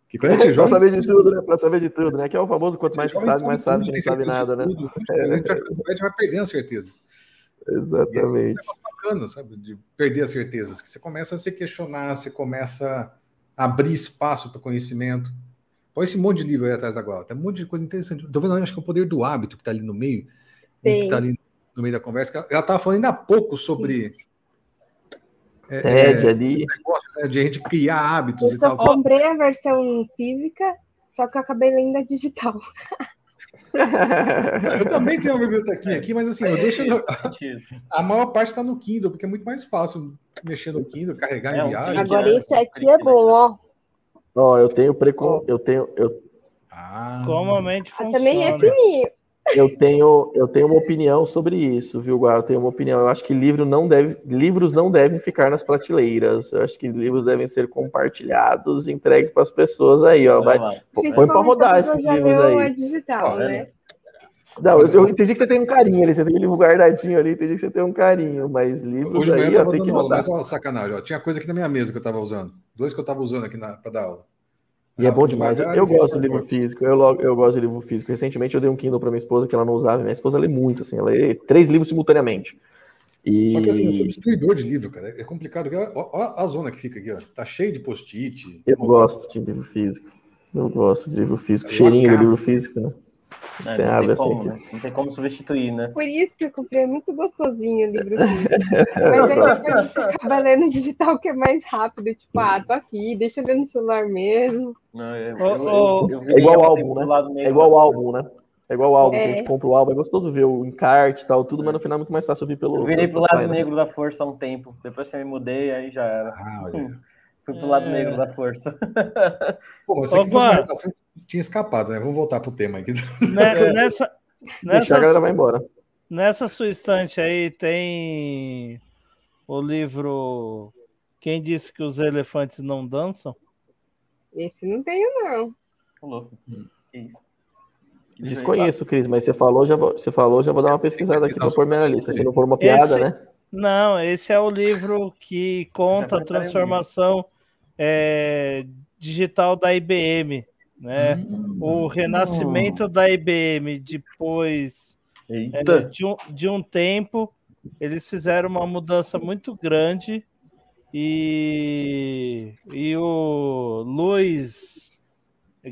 Que quando a gente Pra joga, saber de tudo, né? Pra saber de tudo, né? Que é o famoso quanto mais a se gente sabe, mais sabe não sabe certeza nada, né? tudo. A gente, vai, a perdendo as certezas. Exatamente. bacana, sabe? De perder as certezas. Que você começa a se questionar, você começa a abrir espaço para conhecimento. Põe esse monte de livro aí atrás da guarda. Tem um monte de coisa interessante. Vendo, acho que é o poder do hábito que está ali no meio, que Tem. está ali no meio da conversa. que Ela estava falando ainda há pouco sobre é, TED é, ali. negócio, né, de a gente criar hábitos Eu e só tal. comprei a versão física, só que eu acabei lendo a digital. Eu também tenho uma bibliotequinha aqui, mas assim, eu deixo Sentido. a maior parte está no Kindle, porque é muito mais fácil mexer no Kindle, carregar É, em um viagem. clique. Agora né? esse aqui é bom, ó. Ó, eu tenho precon... eu tenho eu, Ah, Comamente Ah, funciona. também é fininho. Eu tenho eu tenho uma opinião sobre isso, viu, Guar? Eu tenho uma opinião. Eu acho que livro não deve livros não devem ficar nas prateleiras. Eu acho que livros devem ser compartilhados, e entregues para as pessoas aí, ó. Vai, põe para rodar esses livros aí. digital, Tá né? Não, eu, eu entendi que você tem um carinho ali, você tem o livro guardadinho ali, entendi que você tem um carinho, mas livros Hoje aí, eu ó, tem que aula, rodar. mas ó, sacanagem, ó. Tinha coisa aqui na minha mesa que eu tava usando. Dois que eu tava usando aqui para dar aula. E é bom demais. Eu, gosto de devagar. livro físico. Eu, logo- eu gosto de livro físico. Recentemente eu dei um Kindle para minha esposa que ela não usava. Minha esposa lê muito, assim, ela lê três livros simultaneamente. E Só que assim, eu sou destruidor de livro, cara. É complicado. ó a zona que fica aqui, ó. Tá cheio de post-it. eu gosto de livro físico. Eu gosto de livro físico. Eu Cheirinho de livro físico, né? É, Você não, abre tem assim. como, né? não tem como substituir, né? Por isso que eu comprei, é muito gostosinho o livro. Mas aí depois você acaba lendo digital que é mais rápido. Tipo, ah, tô aqui, deixa eu ler no celular mesmo. Não, eu, eu- eu- eu É igual álbum, né? lado É igual álbum, né? É igual o álbum, que a É. gente compra o álbum. É gostoso ver o encarte e tal, tudo, mas no final é muito mais fácil ouvir pelo. Eu virei pelo pro lado Spotify, né? negro da força há um tempo. Depois que eu me mudei, aí já era. Ah, olha. Fui pro lado É. negro da força. Pô, mas Opa! uma redação, tinha escapado, né? Vamos voltar pro tema aqui. Né- nessa, Deixar a galera nessa, vai embora. nessa sua estante aí tem o livro Quem disse que os elefantes não dançam? Esse não tenho, não. Louco. Desconheço, Cris, mas você falou, já vou, você falou, já vou dar uma pesquisada aqui pra pôr minha lista. Se não for uma piada, Esse- né? Não, esse é o livro que conta a o transformação é, digital da IBM, né? Hum. O renascimento da IBM depois é, de, um, de um tempo, eles fizeram uma mudança muito grande e, e o Louis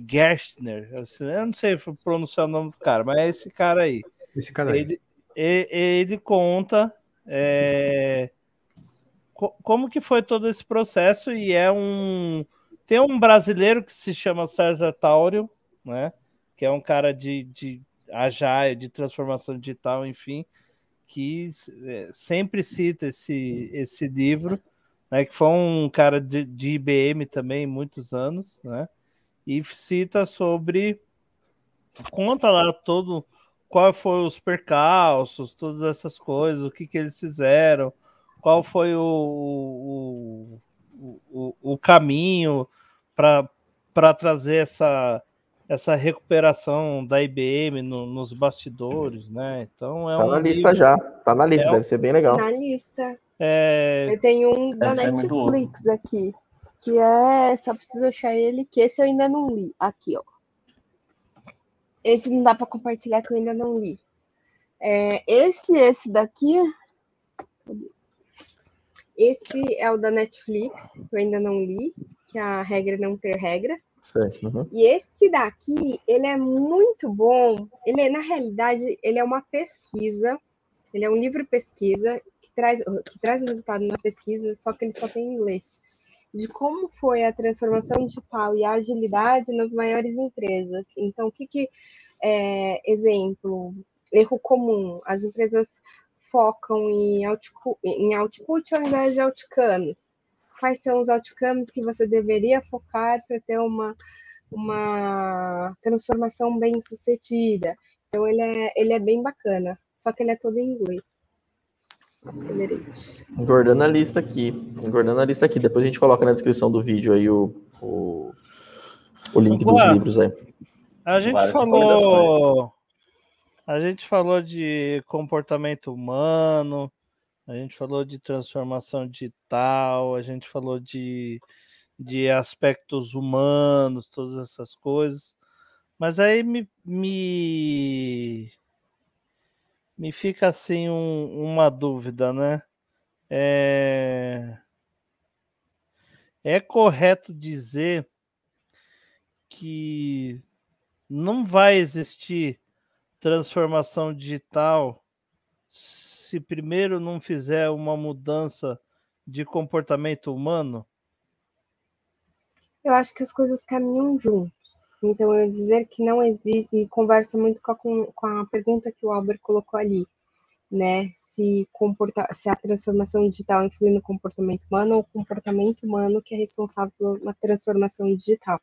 Gerstner, eu não sei pronunciar o nome do cara, mas é esse cara aí. Esse cara aí. Ele, ele conta é, co- como que foi todo esse processo e é um tem um brasileiro que se chama César Táurio, né? Que é um cara de, de agile, de transformação digital, enfim, que é, sempre cita esse, esse livro, né? Que foi um cara de, de IBM também, muitos anos, né? E cita sobre conta lá todo qual foi os percalços, todas essas coisas, o que, que eles fizeram, qual foi o, o, o, o caminho para trazer essa, essa recuperação da IBM no- nos bastidores, né? Então é Tá um na livro- lista já. Tá na lista, É um- deve ser bem legal. Na lista. é, Eu tenho um da é Netflix aqui. Que é. Só preciso achar ele, que esse eu ainda não li. Aqui, ó. Esse não dá para compartilhar que eu ainda não li. É, esse, esse daqui. Esse é o da Netflix, que eu ainda não li, que a regra é não ter regras. Certo. uhum. E esse daqui, ele é muito bom. Ele, é, na realidade, ele é uma pesquisa. Ele é um livro pesquisa que traz, que traz o resultado na pesquisa, só que ele só tem em inglês. De como foi a transformação digital e a agilidade nas maiores empresas. Então, o que que é, exemplo, erro comum, as empresas focam em output, em output ao invés de outcomes. Quais são os outcomes que você deveria focar para ter uma, uma transformação bem sucedida? Então, ele é, ele é bem bacana, só que ele é todo em inglês. Accelerate. Engordando a lista aqui. Engordando a lista aqui. Depois a gente coloca na descrição do vídeo aí o, o, o link dos Boa. livros aí. A gente Várias falou. A gente falou de comportamento humano, a gente falou de transformação digital, a gente falou de, de aspectos humanos, todas essas coisas. Mas aí me, me, me fica assim um, uma dúvida, né? É, é correto dizer que não vai existir transformação digital se primeiro não fizer uma mudança de comportamento humano? Eu acho que as coisas caminham juntos. Então, eu dizer que não existe, e conversa muito com a, com a pergunta que o Albert colocou ali, né? Se, comporta, se a transformação digital influi no comportamento humano ou o comportamento humano que é responsável por uma transformação digital.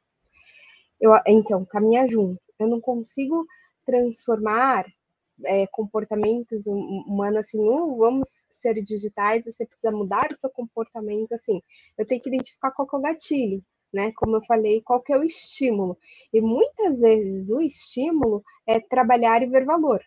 Eu, então, caminha junto. Eu não consigo transformar é, comportamentos humanos assim, uh, vamos ser digitais, você precisa mudar o seu comportamento assim. Eu tenho que identificar qual que é o gatilho né? Como eu falei, qual que é o estímulo? E muitas vezes o estímulo é trabalhar e ver valor.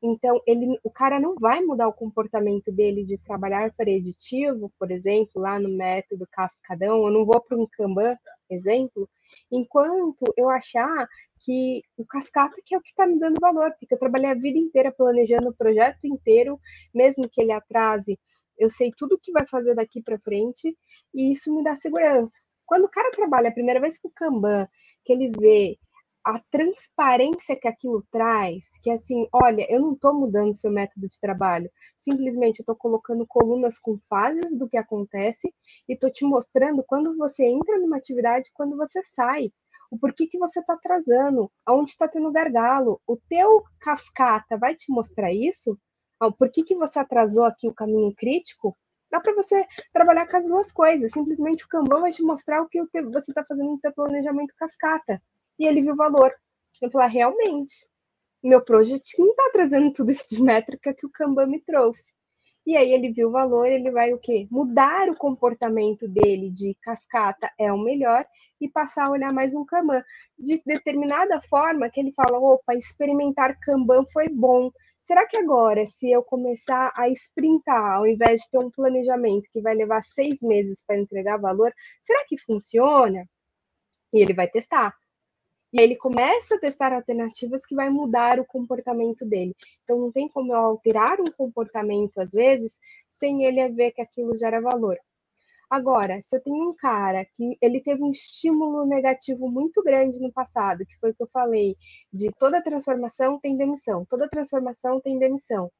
Então, ele, o cara não vai mudar o comportamento dele de trabalhar preditivo, por exemplo, lá no método cascadão, eu não vou para um Kanban, exemplo, enquanto eu achar que o cascata que é o que está me dando valor, porque eu trabalhei a vida inteira planejando o projeto inteiro, mesmo que ele atrase, eu sei tudo o que vai fazer daqui para frente, e isso me dá segurança. Quando o cara trabalha a primeira vez com o Kanban, que ele vê a transparência que aquilo traz, que assim, olha, eu não estou mudando seu método de trabalho, simplesmente eu estou colocando colunas com fases do que acontece e estou te mostrando quando você entra numa atividade, quando você sai, o porquê que você está atrasando, aonde está tendo gargalo, o teu cascata vai te mostrar isso, o porquê que você atrasou aqui o caminho crítico, dá para você trabalhar com as duas coisas. Simplesmente o Kanban vai te mostrar o que você está fazendo no seu planejamento cascata. E ele viu o valor. Eu falei, ah, realmente, meu projetinho está trazendo tudo isso de métrica que o Kanban me trouxe. E aí ele viu o valor, ele vai o quê? Mudar o comportamento dele de cascata é o melhor e passar a olhar mais um Kanban. De determinada forma que ele fala, opa, experimentar Kanban foi bom. Será que agora, se eu começar a sprintar, ao invés de ter um planejamento que vai levar seis meses para entregar valor, será que funciona? E ele vai testar. E ele começa a testar alternativas que vai mudar o comportamento dele. Então não tem como eu alterar um comportamento às vezes sem ele ver que aquilo gera valor. Agora, se eu tenho um cara que ele teve um estímulo negativo muito grande no passado, que foi o que eu falei, de toda transformação tem demissão, toda transformação tem demissão.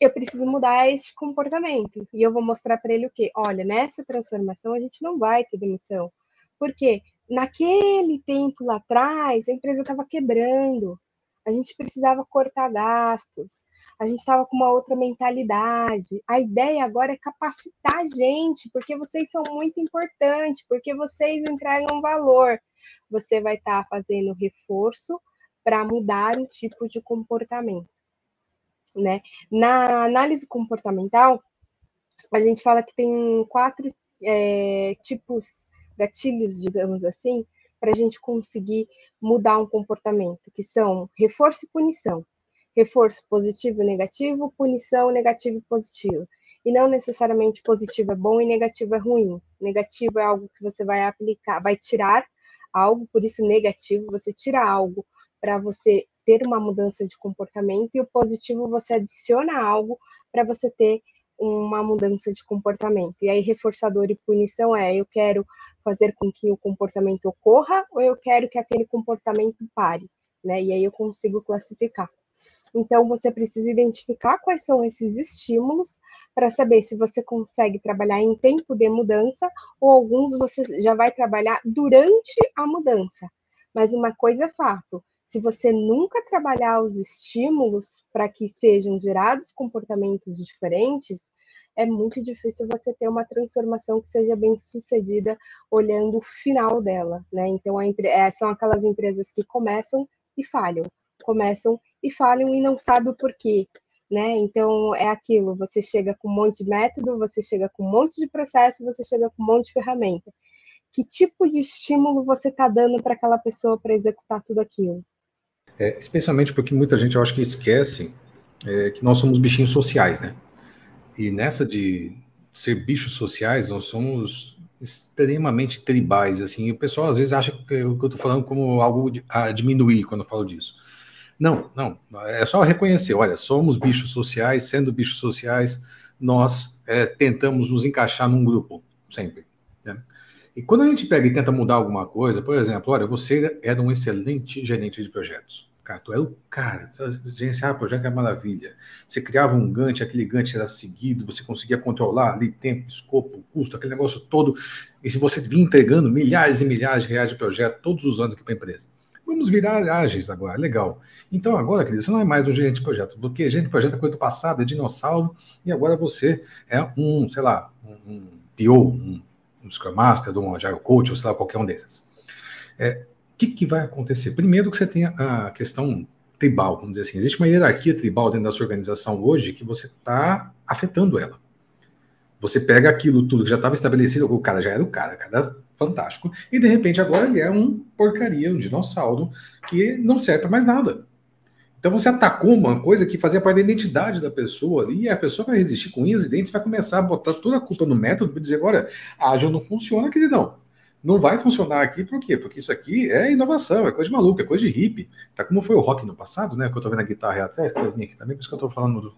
Eu preciso mudar este comportamento. E eu vou mostrar para ele o quê? Olha, nessa transformação a gente não vai ter demissão. Por quê? Naquele tempo lá atrás, a empresa estava quebrando, a gente precisava cortar gastos, a gente estava com uma outra mentalidade. A ideia agora é capacitar a gente, porque vocês são muito importantes, porque vocês entregam valor. Você vai estar tá fazendo reforço para mudar o tipo de comportamento. Né? Na análise comportamental, a gente fala que tem quatro é, tipos gatilhos, digamos assim, para a gente conseguir mudar um comportamento, que são reforço e punição. Reforço positivo e negativo, punição negativo e positivo. E não necessariamente positivo é bom e negativo é ruim. Negativo é algo que você vai aplicar, vai tirar algo, por isso negativo, você tira algo para você ter uma mudança de comportamento, e o positivo você adiciona algo para você ter uma mudança de comportamento. E aí, reforçador e punição é: eu quero fazer com que o comportamento ocorra ou eu quero que aquele comportamento pare, né? E aí eu consigo classificar. Então, você precisa identificar quais são esses estímulos para saber se você consegue trabalhar em tempo de mudança ou alguns você já vai trabalhar durante a mudança. Mas uma coisa é fato: se você nunca trabalhar os estímulos para que sejam gerados comportamentos diferentes, é muito difícil você ter uma transformação que seja bem sucedida olhando o final dela, né? Então, é, são aquelas empresas que começam e falham, começam e falham e não sabe o porquê, né? Então, é aquilo, você chega com um monte de método, você chega com um monte de processo, você chega com um monte de ferramenta. Que tipo de estímulo você está dando para aquela pessoa para executar tudo aquilo? É, especialmente porque muita gente, eu acho que esquece é, que nós somos bichinhos sociais, né? E nessa de ser bichos sociais, nós somos extremamente tribais, assim. E o pessoal às vezes acha que eu estou falando como algo a diminuir quando eu falo disso. Não, não. É só reconhecer. Olha, somos bichos sociais, sendo bichos sociais, nós é, tentamos nos encaixar num grupo, sempre. Né? E quando a gente pega e tenta mudar alguma coisa, por exemplo, olha, você era um excelente gerente de projetos. Cara, tu era o cara, gerenciar projeto é maravilha. Você criava um Gantt, aquele Gantt era seguido, você conseguia controlar ali tempo, escopo, custo, aquele negócio todo. E se você vinha entregando milhares e milhares de reais de projeto todos os anos aqui para a empresa. Vamos virar ágeis agora, legal. Então agora, querido, você não é mais um gerente de projeto, porque gerente de projeto é coisa do passado, é dinossauro, e agora você é um, sei lá, um, um PO, um, um Scrum Master, um Agile Coach, ou sei lá, qualquer um desses. É, que, que vai acontecer? Primeiro que você tem a questão tribal, vamos dizer assim. Existe uma hierarquia tribal dentro da sua organização hoje que você está afetando ela. Você pega aquilo tudo que já estava estabelecido, o cara já era o cara, cara fantástico. E de repente agora ele é um porcaria, um dinossauro que não serve para mais nada. Então você atacou uma coisa que fazia parte da identidade da pessoa ali, e a pessoa vai resistir com unhas e dentes, vai começar a botar toda a culpa no método e dizer, agora, ágil não funciona, queridão. Não vai funcionar aqui, por quê? Porque isso aqui é inovação, é coisa de maluco, é coisa de hippie. Tá como foi o rock no passado, né? Que eu tô vendo a guitarra atrás, aqui também, por isso que eu tô falando do,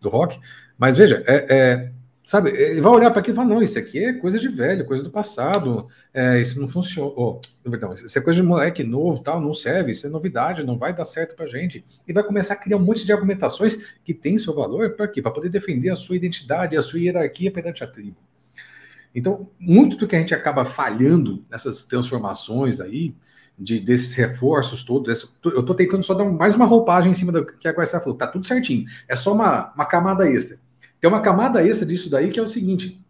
do rock. Mas veja, é, é Sabe, ele vai olhar para aquilo e falar: não, isso aqui é coisa de velho, coisa do passado, é, isso não funciona. Oh, perdão, isso é coisa de moleque novo, tal, não serve, isso é novidade, não vai dar certo para gente. E vai começar a criar um monte de argumentações que tem seu valor para quê? Para poder defender a sua identidade, a sua hierarquia perante a tribo. Então, muito do que a gente acaba falhando nessas transformações aí, de, desses reforços todos, eu estou tentando só dar mais uma roupagem em cima do que a Guarda falou, tá tudo certinho, é só uma, uma camada extra. Tem uma camada extra disso daí que é o seguinte: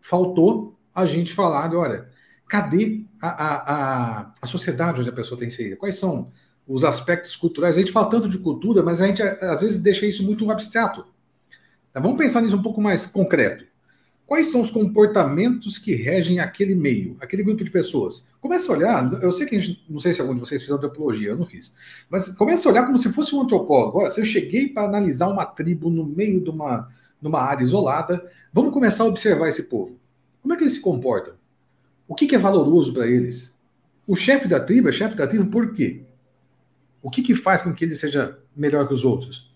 faltou a gente falar olha, cadê a, a, a, a sociedade onde a pessoa tem inserida? Quais são os aspectos culturais? A gente fala tanto de cultura, mas a gente às vezes deixa isso muito abstrato. Tá? Vamos pensar nisso um pouco mais concreto. Quais são os comportamentos que regem aquele meio, aquele grupo de pessoas? Começa a olhar, eu sei que a gente, não sei se algum de vocês fez antropologia, eu não fiz, mas começa a olhar como se fosse um antropólogo. Olha, se eu cheguei para analisar uma tribo no meio de uma, numa área isolada. Vamos começar a observar esse povo. Como é que eles se comportam? O que, que é valoroso para eles? O chefe da tribo é chefe da tribo por quê? O que, que faz com que ele seja melhor que os outros?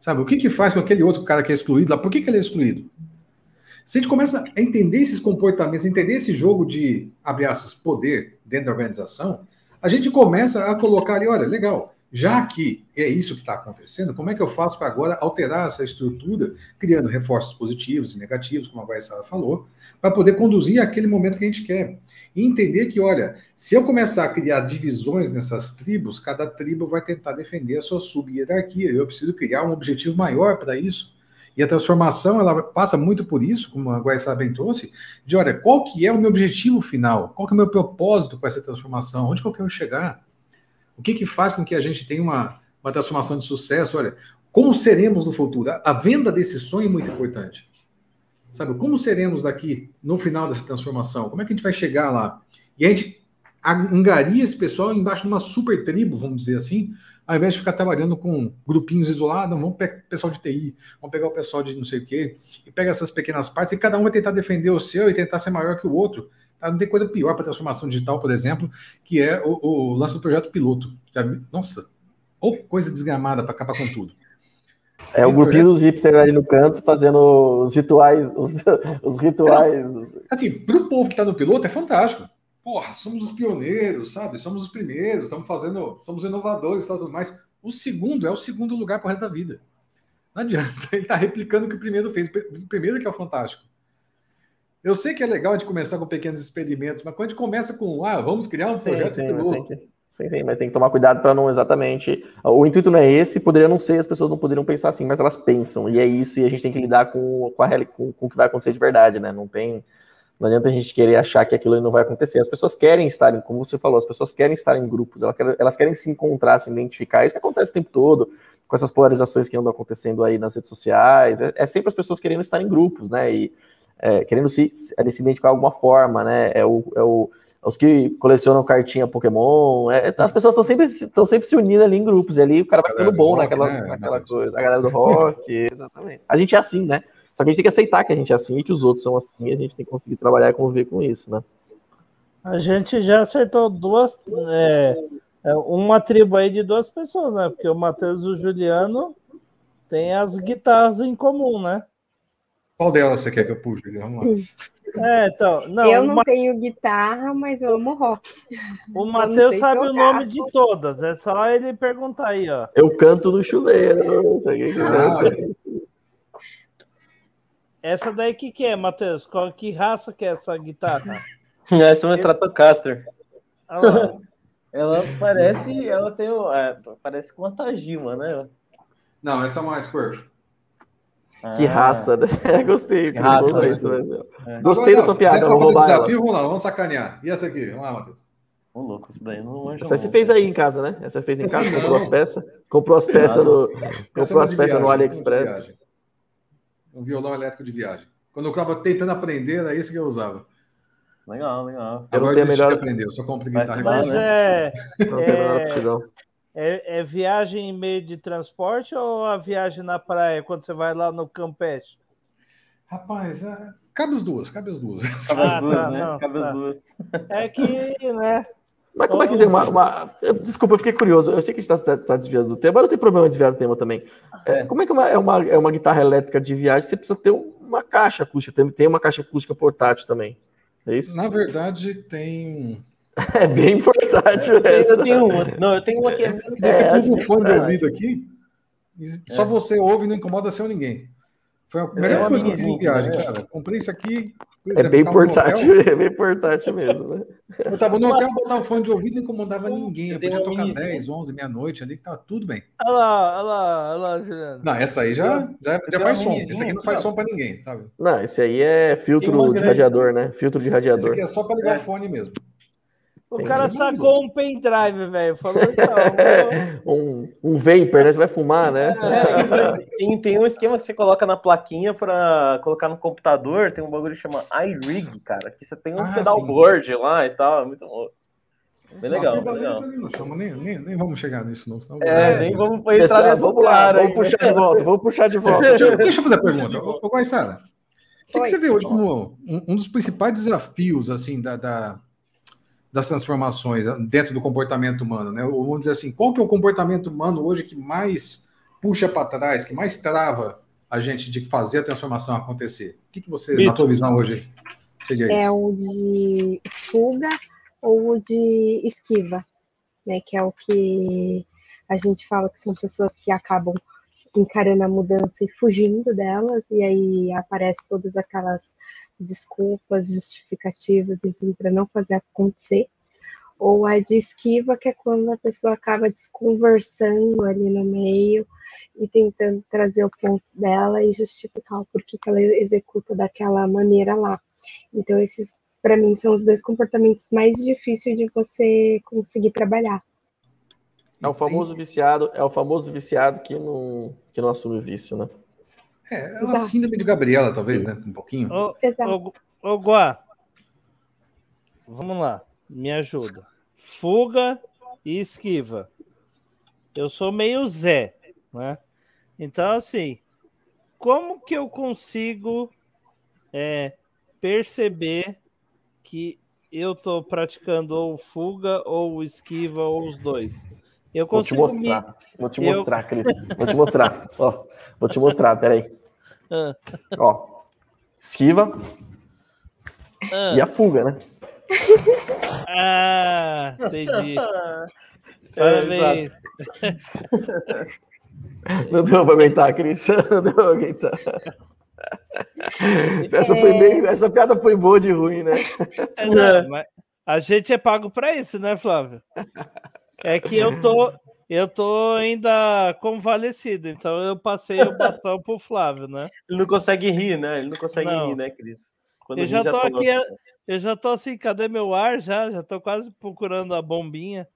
Sabe, o que, que faz com aquele outro cara que é excluído lá? Por que, que ele é excluído? Se a gente começa a entender esses comportamentos, entender esse jogo de, abre aspas, poder dentro da organização, a gente começa a colocar ali, olha, legal, já que é isso que está acontecendo, como é que eu faço para agora alterar essa estrutura, criando reforços positivos e negativos, como a Guaissara falou, para poder conduzir aquele momento que a gente quer? E entender que, olha, se eu começar a criar divisões nessas tribos, cada tribo vai tentar defender a sua sub-hierarquia. Eu preciso criar um objetivo maior para isso. E a transformação, ela passa muito por isso, como a Guaissara bem trouxe, de, olha, qual que é o meu objetivo final? Qual que é o meu propósito com essa transformação? Onde que eu quero chegar? O que, que faz com que a gente tenha uma, uma transformação de sucesso? Olha, como seremos no futuro? A, a venda desse sonho é muito importante. Sabe, como seremos daqui no final dessa transformação? Como é que a gente vai chegar lá? E a gente angaria esse pessoal embaixo de uma super tribo, vamos dizer assim, ao invés de ficar trabalhando com grupinhos isolados, vamos pegar o pessoal de TI, vamos pegar o pessoal de não sei o quê, e pega essas pequenas partes e cada um vai tentar defender o seu e tentar ser maior que o outro. Tá? Não tem coisa pior para transformação digital, por exemplo, que é o, o lance do projeto piloto. Já? Nossa, ou coisa desgramada para acabar com tudo. É o grupinho dos hipsters ali no canto fazendo os rituais, os, os rituais. Não, assim, para o povo que está no piloto é fantástico. Porra, somos os pioneiros, sabe? Somos os primeiros, estamos fazendo, somos inovadores e tudo mais. O segundo é o segundo lugar para o resto da vida. Não adianta, ele está replicando o que o primeiro fez. O primeiro que é o fantástico. Eu sei que é legal a gente começar com pequenos experimentos, mas quando a gente começa com, ah, vamos criar um sim, projeto sim, mas que, sim, sim, mas tem que tomar cuidado para não exatamente. O intuito não é esse, poderia não ser, as pessoas não poderiam pensar assim, mas elas pensam, e é isso, e a gente tem que lidar com, com, a, com, com o que vai acontecer de verdade, né? Não tem. Não adianta a gente querer achar que aquilo não vai acontecer. As pessoas querem estar, em, como você falou, as pessoas querem estar em grupos, elas querem, elas querem se encontrar, se identificar. Isso que acontece o tempo todo, com essas polarizações que andam acontecendo aí nas redes sociais. É, é sempre as pessoas querendo estar em grupos, né? E é, querendo se, se identificar de alguma forma, né? É, o, é o, é os que colecionam cartinha Pokémon. É, as pessoas estão sempre, sempre se unindo ali em grupos, e ali o cara vai ficando bom rock, naquela, né? naquela coisa. A galera do rock, exatamente. A gente é assim, né? Só que a gente tem que aceitar que a gente é assim e que os outros são assim, e a gente tem que conseguir trabalhar e conviver com isso, né? A gente já acertou duas. É, é, uma tribo aí de duas pessoas, né? Porque o Matheus e o Juliano têm as guitarras em comum, né? Qual delas você quer que eu puxe? Vamos lá. É, então. Não, eu o não Ma- tenho guitarra, mas eu amo rock. o não Matheus sei sabe o tocar. nome de todas. É só ele perguntar aí, ó. Eu canto no chuveiro. Isso aqui que eu Ah, canto. Essa daí que que é, Matheus? Qual que raça que é essa guitarra? Essa é uma Stratocaster. Ela parece. Ela tem. o- é, parece com uma Tajima, né? Não, essa é uma Square. Que Ah, raça, né? Gostei. Que raça, Gostei, né? isso, né? É. Gostei dessa piada, vou roubar ela. desafio, vamos lá, vamos sacanear. E essa aqui? Vamos lá, Matheus. Ô, louco, isso daí não manjo Essa aí você fez aí em casa, né? Essa você fez em casa, comprou as peças. Comprou as peças no. É Comprou as de peças no é AliExpress. Viagem. Um violão elétrico de viagem. Quando eu estava tentando aprender, era esse que eu usava. Legal, legal. Eu Agora desisti melhor- de aprender, eu só compro guitarra. Mas violão. é, É. é, é viagem em meio de transporte ou a viagem na praia quando você vai lá no Campeche? Rapaz, é, cabe as duas, cabe as duas. Cabe Ah, as duas, tá, né? não, Cabe tá. as duas. É que, né? Mas como é que tem uma. uma- Desculpa, eu fiquei curioso. Eu sei que a gente está desviando do tema, mas não tem problema em desviar do tema também. É, É. como é que uma- é uma, é uma guitarra elétrica de viagem? Você precisa ter uma caixa acústica. Tem, tem uma caixa acústica portátil também. É isso? Na verdade, tem. É bem importante Eu tenho, essa. eu tenho uma. Não, eu tenho uma que é menos Você É, um fone de é. ouvido aqui, e só você ouve e não incomoda seu ninguém. Foi a melhor uma coisa que eu fiz em viagem, né? cara. Comprei isso aqui. É exemplo, bem portátil, é bem portátil mesmo, né? Eu tava no hotel, botava um fone de ouvido e não incomodava ninguém. Eu podia tocar minizinha. 10, 11, meia-noite ali, que tava tudo bem. Olha lá, olha lá, olha lá, Juliano. Não, essa aí já, já, já faz som. Esse aqui não aqui, faz som pra ninguém, sabe? Não, esse aí é filtro de grande radiador, né? Filtro de Esse radiador. aqui é só pra ligar É. o fone mesmo. O cara sacou um pendrive, velho. Falou, então, Um, um vapor, né? Você vai fumar, né? É, tem, tem um esquema que você coloca na plaquinha pra colocar no computador, tem um bagulho que chama iRig, cara, que você tem um Ah, pedalboard lá e tal, é muito bom. Bem legal, Não, bem legal. Não, chama, nem, nem, nem vamos chegar nisso, não. Senão É, nem vamos entrar Pessoal, nessa vamos lá, vamos aí. puxar de volta, vamos puxar de volta. Deixa, eu- deixa eu fazer a pergunta. Ô, ô Guaissara, o que, que você vê hoje como um, um dos principais desafios assim da, da- das transformações dentro do comportamento humano? Né? Ou vamos dizer assim, qual que é o comportamento humano hoje que mais puxa para trás, que mais trava a gente de fazer a transformação acontecer? O que, que você, na Mito. tua visão hoje, seria isso? É o de fuga ou o de esquiva, né? Que é o que a gente fala que são pessoas que acabam encarando a mudança e fugindo delas, e aí aparecem todas aquelas desculpas, justificativas, enfim, para não fazer acontecer. Ou a de esquiva, que é quando a pessoa acaba desconversando ali no meio e tentando trazer o ponto dela e justificar o porquê que ela executa daquela maneira lá. Então, esses, para mim, são os dois comportamentos mais difíceis de você conseguir trabalhar. É o famoso viciado, é o famoso viciado que não, que não assume o vício, né? É, é uma síndrome de Gabriela, talvez, né? Um pouquinho. ô, Exato. ô, ô, Guá, vamos lá, me ajuda. Fuga e esquiva. Eu sou meio Zé, né? Então, assim, como que eu consigo é, perceber que eu tô praticando ou fuga ou esquiva ou os dois? Eu Vou te consigo me... mostrar. Vou te Eu- mostrar, Cris. Vou te mostrar. Ó, vou te mostrar, peraí. Ah, Ó. Esquiva ah, e a fuga, né? ah, entendi. Parabéns. Não deu pra aguentar, Cris. Não deu pra aguentar. Essa, foi bem, essa piada foi boa de ruim, né? É, não, mas a gente é pago para isso, né, Flávio? É que eu tô, eu tô ainda convalescido, então eu passei o bastão pro Flávio, né? Ele não consegue rir, né? Ele não consegue Não. rir, né, Cris? Quando Eu ri, já tô aqui, nosso. eu já tô assim, cadê meu ar já? Já tô quase procurando a bombinha.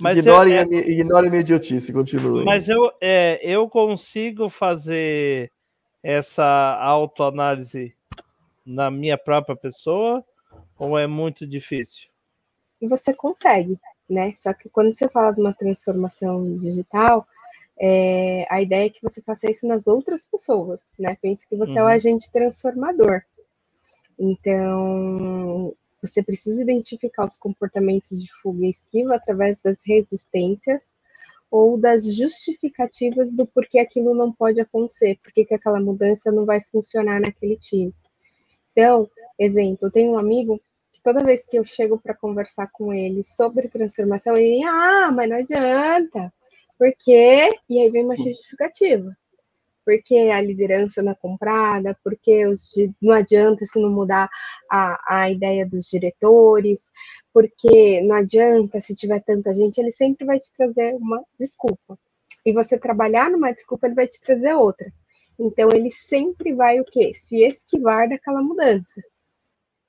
Mas eu, Ignorem, é, a, mi- ignorem a minha idiotice, continue. mas eu, é, eu consigo fazer essa autoanálise na minha própria pessoa ou é muito difícil? E você consegue, né? Só que quando você fala de uma transformação digital, é, a ideia é que você faça isso nas outras pessoas, né? Pense que você uhum. é o uhum. agente transformador. Então, você precisa identificar os comportamentos de fuga e esquiva através das resistências ou das justificativas do porquê aquilo não pode acontecer, porque que aquela mudança não vai funcionar naquele time. Então, exemplo, eu tenho um amigo toda vez que eu chego para conversar com ele sobre transformação, ele, ah, mas não adianta, porque, e aí vem uma justificativa porque a liderança não é comprada, porque os, não adianta se não mudar a, a ideia dos diretores, porque não adianta se tiver tanta gente, ele sempre vai te trazer uma desculpa. E você trabalhar numa desculpa, ele vai te trazer outra. Então ele sempre vai o quê? Se esquivar daquela mudança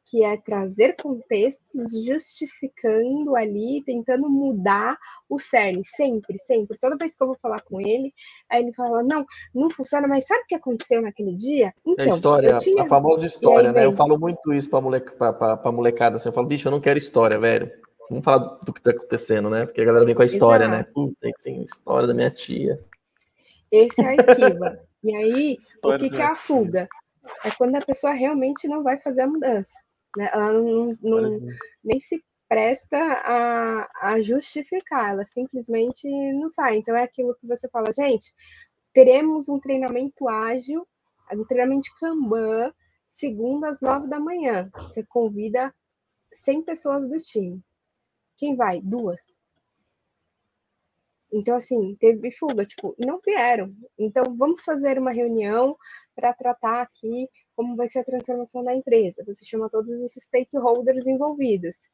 que é trazer contextos justificando ali, tentando mudar o cerne, sempre, sempre. Toda vez que eu vou falar com ele, aí ele fala: Não, não funciona, mas sabe o que aconteceu naquele dia? Então, é a então, história, tinha... a famosa história, né? Eu falo muito isso pra, moleca, pra, pra, pra molecada, assim, eu falo, bicho, eu não quero história, velho. Vamos falar do que tá acontecendo, né? Porque a galera vem com a história, né? Exato. né? Puta, tem história da minha tia. Esse é a esquiva. e aí, o que, que é a fuga? É quando a pessoa realmente não vai fazer a mudança. Né? Ela não, não nem se presta a, a justificar, ela simplesmente não sai. Então é aquilo que você fala, gente, teremos um treinamento ágil, um treinamento Kanban, segunda às nove da manhã. Você convida 100 pessoas do time. Quem vai? Duas. Então, assim, teve fuga, tipo, não vieram. Então, vamos fazer uma reunião para tratar aqui como vai ser a transformação da empresa. Você chama todos os stakeholders envolvidos,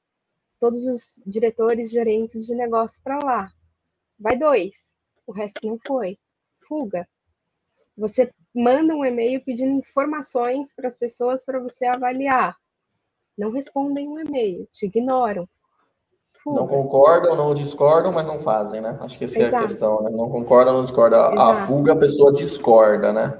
todos os diretores, gerentes de negócio para lá. Vai dois, o resto não foi. Fuga. Você manda um e-mail pedindo informações para as pessoas para você avaliar. Não respondem o um e-mail, te ignoram fuga. Não concordam, não discordam, mas não fazem, né? Acho que essa Exato. é a questão, né? Não concordam, não discordam. A fuga, a pessoa discorda, né?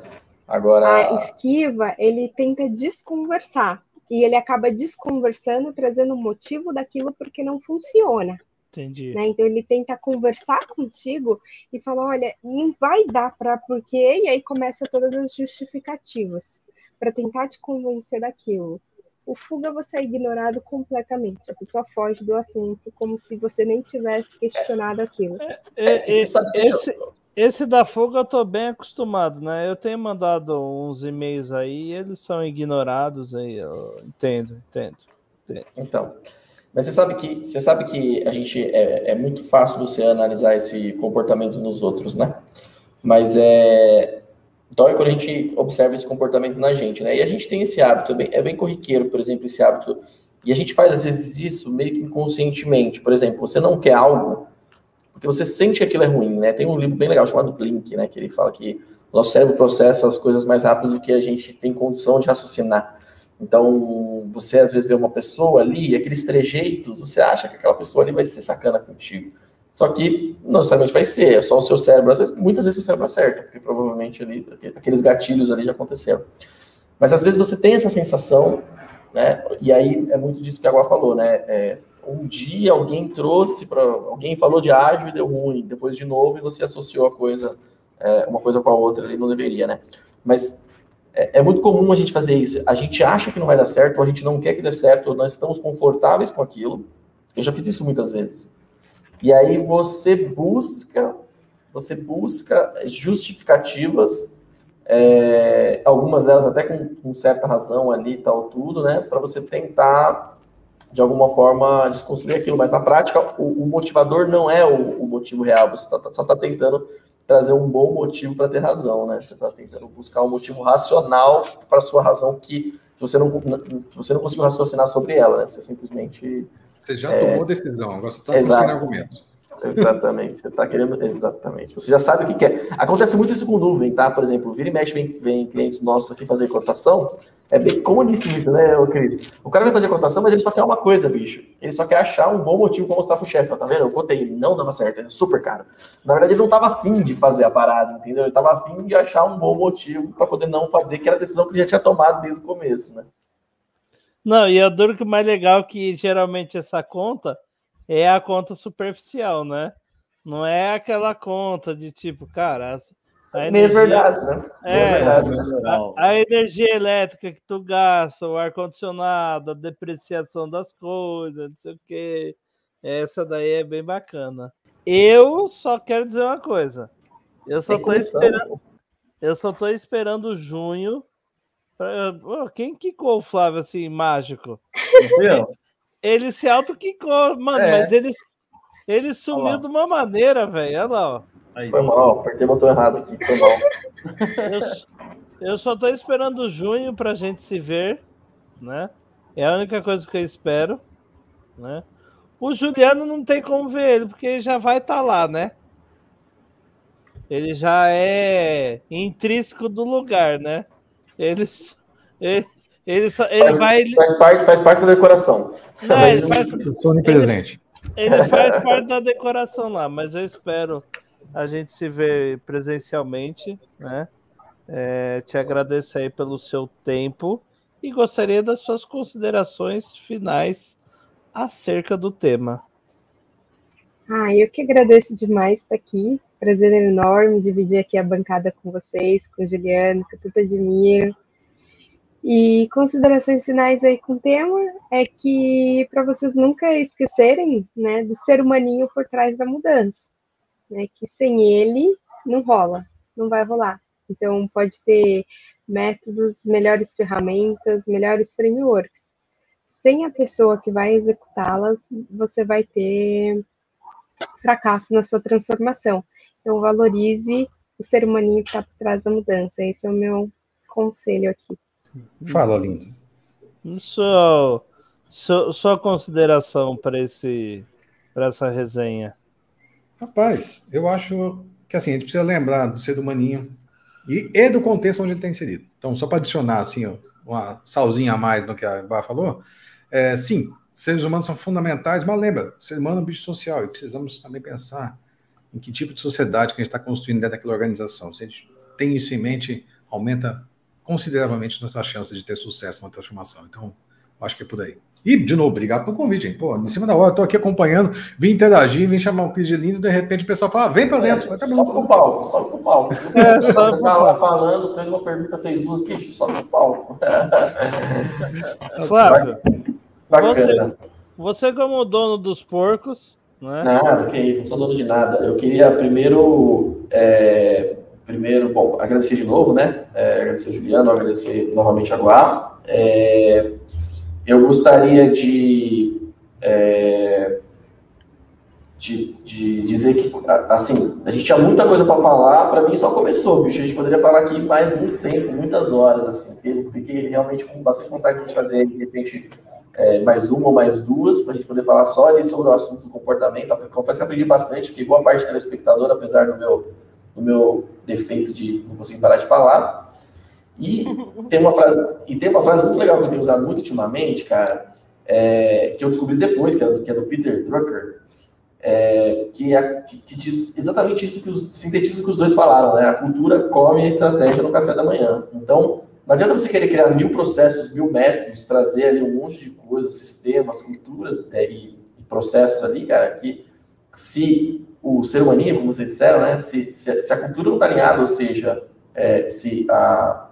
Agora. A esquiva, ele tenta desconversar. E ele acaba desconversando, trazendo o motivo daquilo porque não funciona. Entendi. Né? Então ele tenta conversar contigo e falar, olha, não vai dar para porque, e aí começa todas as justificativas para tentar te convencer daquilo. O fuga você é ignorado completamente. A pessoa foge do assunto como se você nem tivesse questionado aquilo. É, é, esse, esse, da fuga eu tô bem acostumado, né? Eu tenho mandado uns e-mails aí eles são ignorados aí. Eu entendo, entendo, entendo. Então. Mas você sabe que você sabe que a gente é, é muito fácil você analisar esse comportamento nos outros, né? Mas é dói quando a gente observa esse comportamento na gente, né? E a gente tem esse hábito, é bem, é bem corriqueiro, por exemplo, esse hábito. E a gente faz, às vezes, isso meio que inconscientemente. Por exemplo, você não quer algo porque você sente que aquilo é ruim, né? Tem um livro bem legal chamado Blink, né? Que ele fala que nosso cérebro processa as coisas mais rápido do que a gente tem condição de raciocinar. Então, você às vezes vê uma pessoa ali, aqueles trejeitos, você acha que aquela pessoa ali vai ser sacana contigo. Só que não necessariamente vai ser, é só o seu cérebro. Vezes, muitas vezes o cérebro acerta, porque provavelmente ali, aqueles gatilhos ali já aconteceram. Mas às vezes você tem essa sensação, né? E aí é muito disso que a Agua falou, né? É, um dia alguém trouxe para alguém falou de ágil e deu ruim, depois de novo e você associou a coisa, é, uma coisa com a outra, ele não deveria, né? Mas é, é, muito comum a gente fazer isso. A gente acha que não vai dar certo, ou a gente não quer que dê certo, ou nós estamos confortáveis com aquilo. Eu já fiz isso muitas vezes. E aí você busca, você busca justificativas, é, algumas delas até com, com, certa razão ali tal tudo, né, para você tentar de alguma forma desconstruir aquilo. Mas na prática o, o motivador não é o, o motivo real. Você tá, só está tentando trazer um bom motivo para ter razão, né? Você está tentando buscar um motivo racional para sua razão que, você não, que você não conseguiu raciocinar sobre ela, né? Você simplesmente você já é... tomou decisão, agora você está construindo argumentos. Exatamente, você está querendo. Exatamente. Você já sabe o que quer. Acontece muito isso com nuvem, tá? Por exemplo, vira e mexe, vem, vem clientes nossos aqui fazer cotação. É bem comodíssimo isso, né, Cris? O cara vai fazer cotação, mas ele só quer uma coisa, bicho. Ele só quer achar um bom motivo para mostrar pro chefe. Tá vendo? Eu contei, não dava certo, é super caro. Na verdade, ele não estava afim de fazer a parada, entendeu? Ele estava afim de achar um bom motivo para poder não fazer, que era a decisão que ele já tinha tomado desde o começo, né? Não, e eu duro que o mais legal é que geralmente essa conta é a conta superficial, né? Não é aquela conta de tipo, cara, a Meias verdades, né? É, verdades, né? a, a energia elétrica que tu gasta, o ar-condicionado, a depreciação das coisas, não sei o quê. Essa daí é bem bacana. Eu só quero dizer uma coisa. Eu só comissão, esperando. Eu só tô esperando junho. pra- Ô, Quem quicou o Flávio assim, mágico? Ele se auto-quicou, mano, É. mas ele, ele sumiu de uma maneira, velho. Olha lá, ó. Aí. Foi mal, apertei o botão errado aqui, foi mal. Eu, só tô esperando junho pra gente se ver, né? É a única coisa que eu espero, né? O Juliano não tem como ver ele, porque ele já vai estar lá, né? Ele já é intrínseco do lugar, né? Ele, ele, ele, só, ele Faz, vai. faz parte, faz parte da decoração. Não, ele faz, onipresente. ele faz parte da decoração lá, mas eu espero a gente se ver presencialmente, né? É, te agradeço aí pelo seu tempo e gostaria das suas considerações finais acerca do tema. Ah, eu que agradeço demais estar aqui. Prazer enorme dividir aqui a bancada com vocês, com o Juliano, eu tanto admiro. E considerações finais aí com o tema é que para vocês nunca esquecerem, né, do ser humaninho por trás da mudança, né, que sem ele não rola, não vai rolar. Então pode ter métodos, melhores ferramentas, melhores frameworks. Sem a pessoa que vai executá-las, você vai ter fracasso na sua transformação. Então, valorize o ser humaninho que está por trás da mudança. Esse é o meu conselho aqui. Fala, lindo. Sua, sua, sua consideração para esse para essa resenha. Rapaz, eu acho que assim, a gente precisa lembrar do ser humaninho e, e do contexto onde ele está inserido. Então, só para adicionar assim, uma salzinha a mais no que a Bá falou, é, sim, seres humanos são fundamentais, mas lembra, ser humano é um bicho social e precisamos também pensar em que tipo de sociedade que a gente está construindo dentro daquela organização. Se a gente tem isso em mente, aumenta consideravelmente nossas chances de ter sucesso na transformação. Então, acho que é por aí. E, de novo, obrigado pelo convite, hein? Pô, em cima da hora, eu tô aqui acompanhando, vim interagir, vim chamar o Cris de lindo, de repente o pessoal fala, ah, vem pra dentro. Vai, tá. Sobe pro palco, sobe pro palco. É, sobe Você pro palco. falando, fez uma pergunta, fez duas, bicho, sobe pro palco. Flávio, Bacana. você como dono dos porcos, né? Nada, que isso, não sou dono de nada. Eu queria primeiro, é, primeiro, bom, agradecer de novo, né? É, agradecer o Juliano, agradecer novamente a Guá. É, eu gostaria de, é, de, de dizer que, assim, a gente tinha muita coisa para falar, para mim só começou, bicho. A gente poderia falar aqui mais muito tempo, muitas horas, assim. Eu fiquei realmente com bastante vontade de fazer, de repente, é, mais uma ou mais duas, para a gente poder falar só ali sobre o assunto do comportamento. Confesso que aprendi bastante, porque boa parte do telespectador, apesar do meu, do meu defeito de não conseguir parar de falar. E tem uma frase, e tem uma frase muito legal que eu tenho usado muito ultimamente, cara, é, que eu descobri depois, que é do, que é do Peter Drucker, é, que, é, que, que diz exatamente isso que os, sintetiza que os dois falaram, né? A cultura come a estratégia no café da manhã. Então, não adianta você querer criar mil processos, mil métodos, trazer ali um monte de coisas, sistemas, culturas né, e, e processos ali, cara, que se o ser humaninho, como vocês disseram, né, se, se, se a cultura não está alinhada, ou seja, é, se a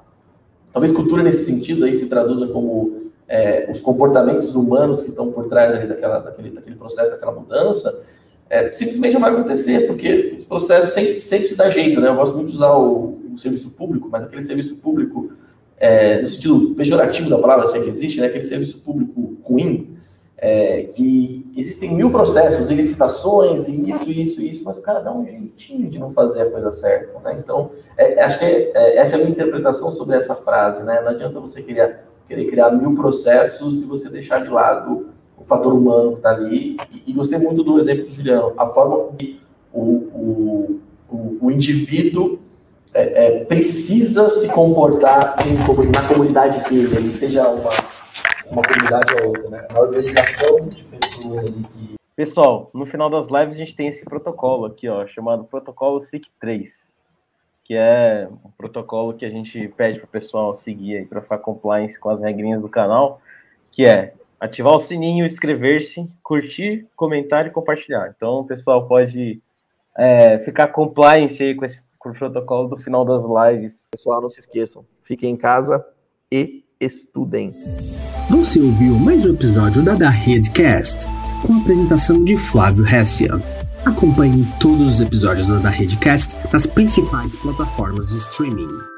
talvez cultura nesse sentido aí se traduza como é, os comportamentos humanos que estão por trás daquela, daquele, daquele processo, daquela mudança, é, simplesmente não vai acontecer, porque os processos sempre, sempre se dá jeito, né? Eu gosto muito de usar o, o serviço público, mas aquele serviço público é, no sentido pejorativo da palavra, se é que existe, né? Aquele serviço público ruim, é, que existem mil processos e licitações e isso, isso, isso, mas o cara dá um jeitinho de não fazer a coisa certa, né? Então, é, acho que é, essa é a minha interpretação sobre essa frase, né? Não adianta você querer, querer criar mil processos e você deixar de lado o fator humano que está ali. E, e, gostei muito do exemplo do Juliano, a forma que o, o, o, o indivíduo é, é, precisa se comportar em, na comunidade dele, ele seja uma, uma comunidade ou outra, né? Uma organização de pessoas ali que. Pessoal, no final das lives a gente tem esse protocolo aqui, ó, chamado protocolo SIC3, que é um protocolo que a gente pede para o pessoal seguir aí para ficar compliance com as regrinhas do canal, que é ativar o sininho, inscrever-se, curtir, comentar e compartilhar. Então, o pessoal pode é, ficar compliance aí com esse com o protocolo do final das lives. Pessoal, não se esqueçam, fiquem em casa e estudem. Você ouviu mais um episódio da Da Redcast, com a apresentação de Flávio Hessia. Acompanhe todos os episódios da Da Redcast nas principais plataformas de streaming.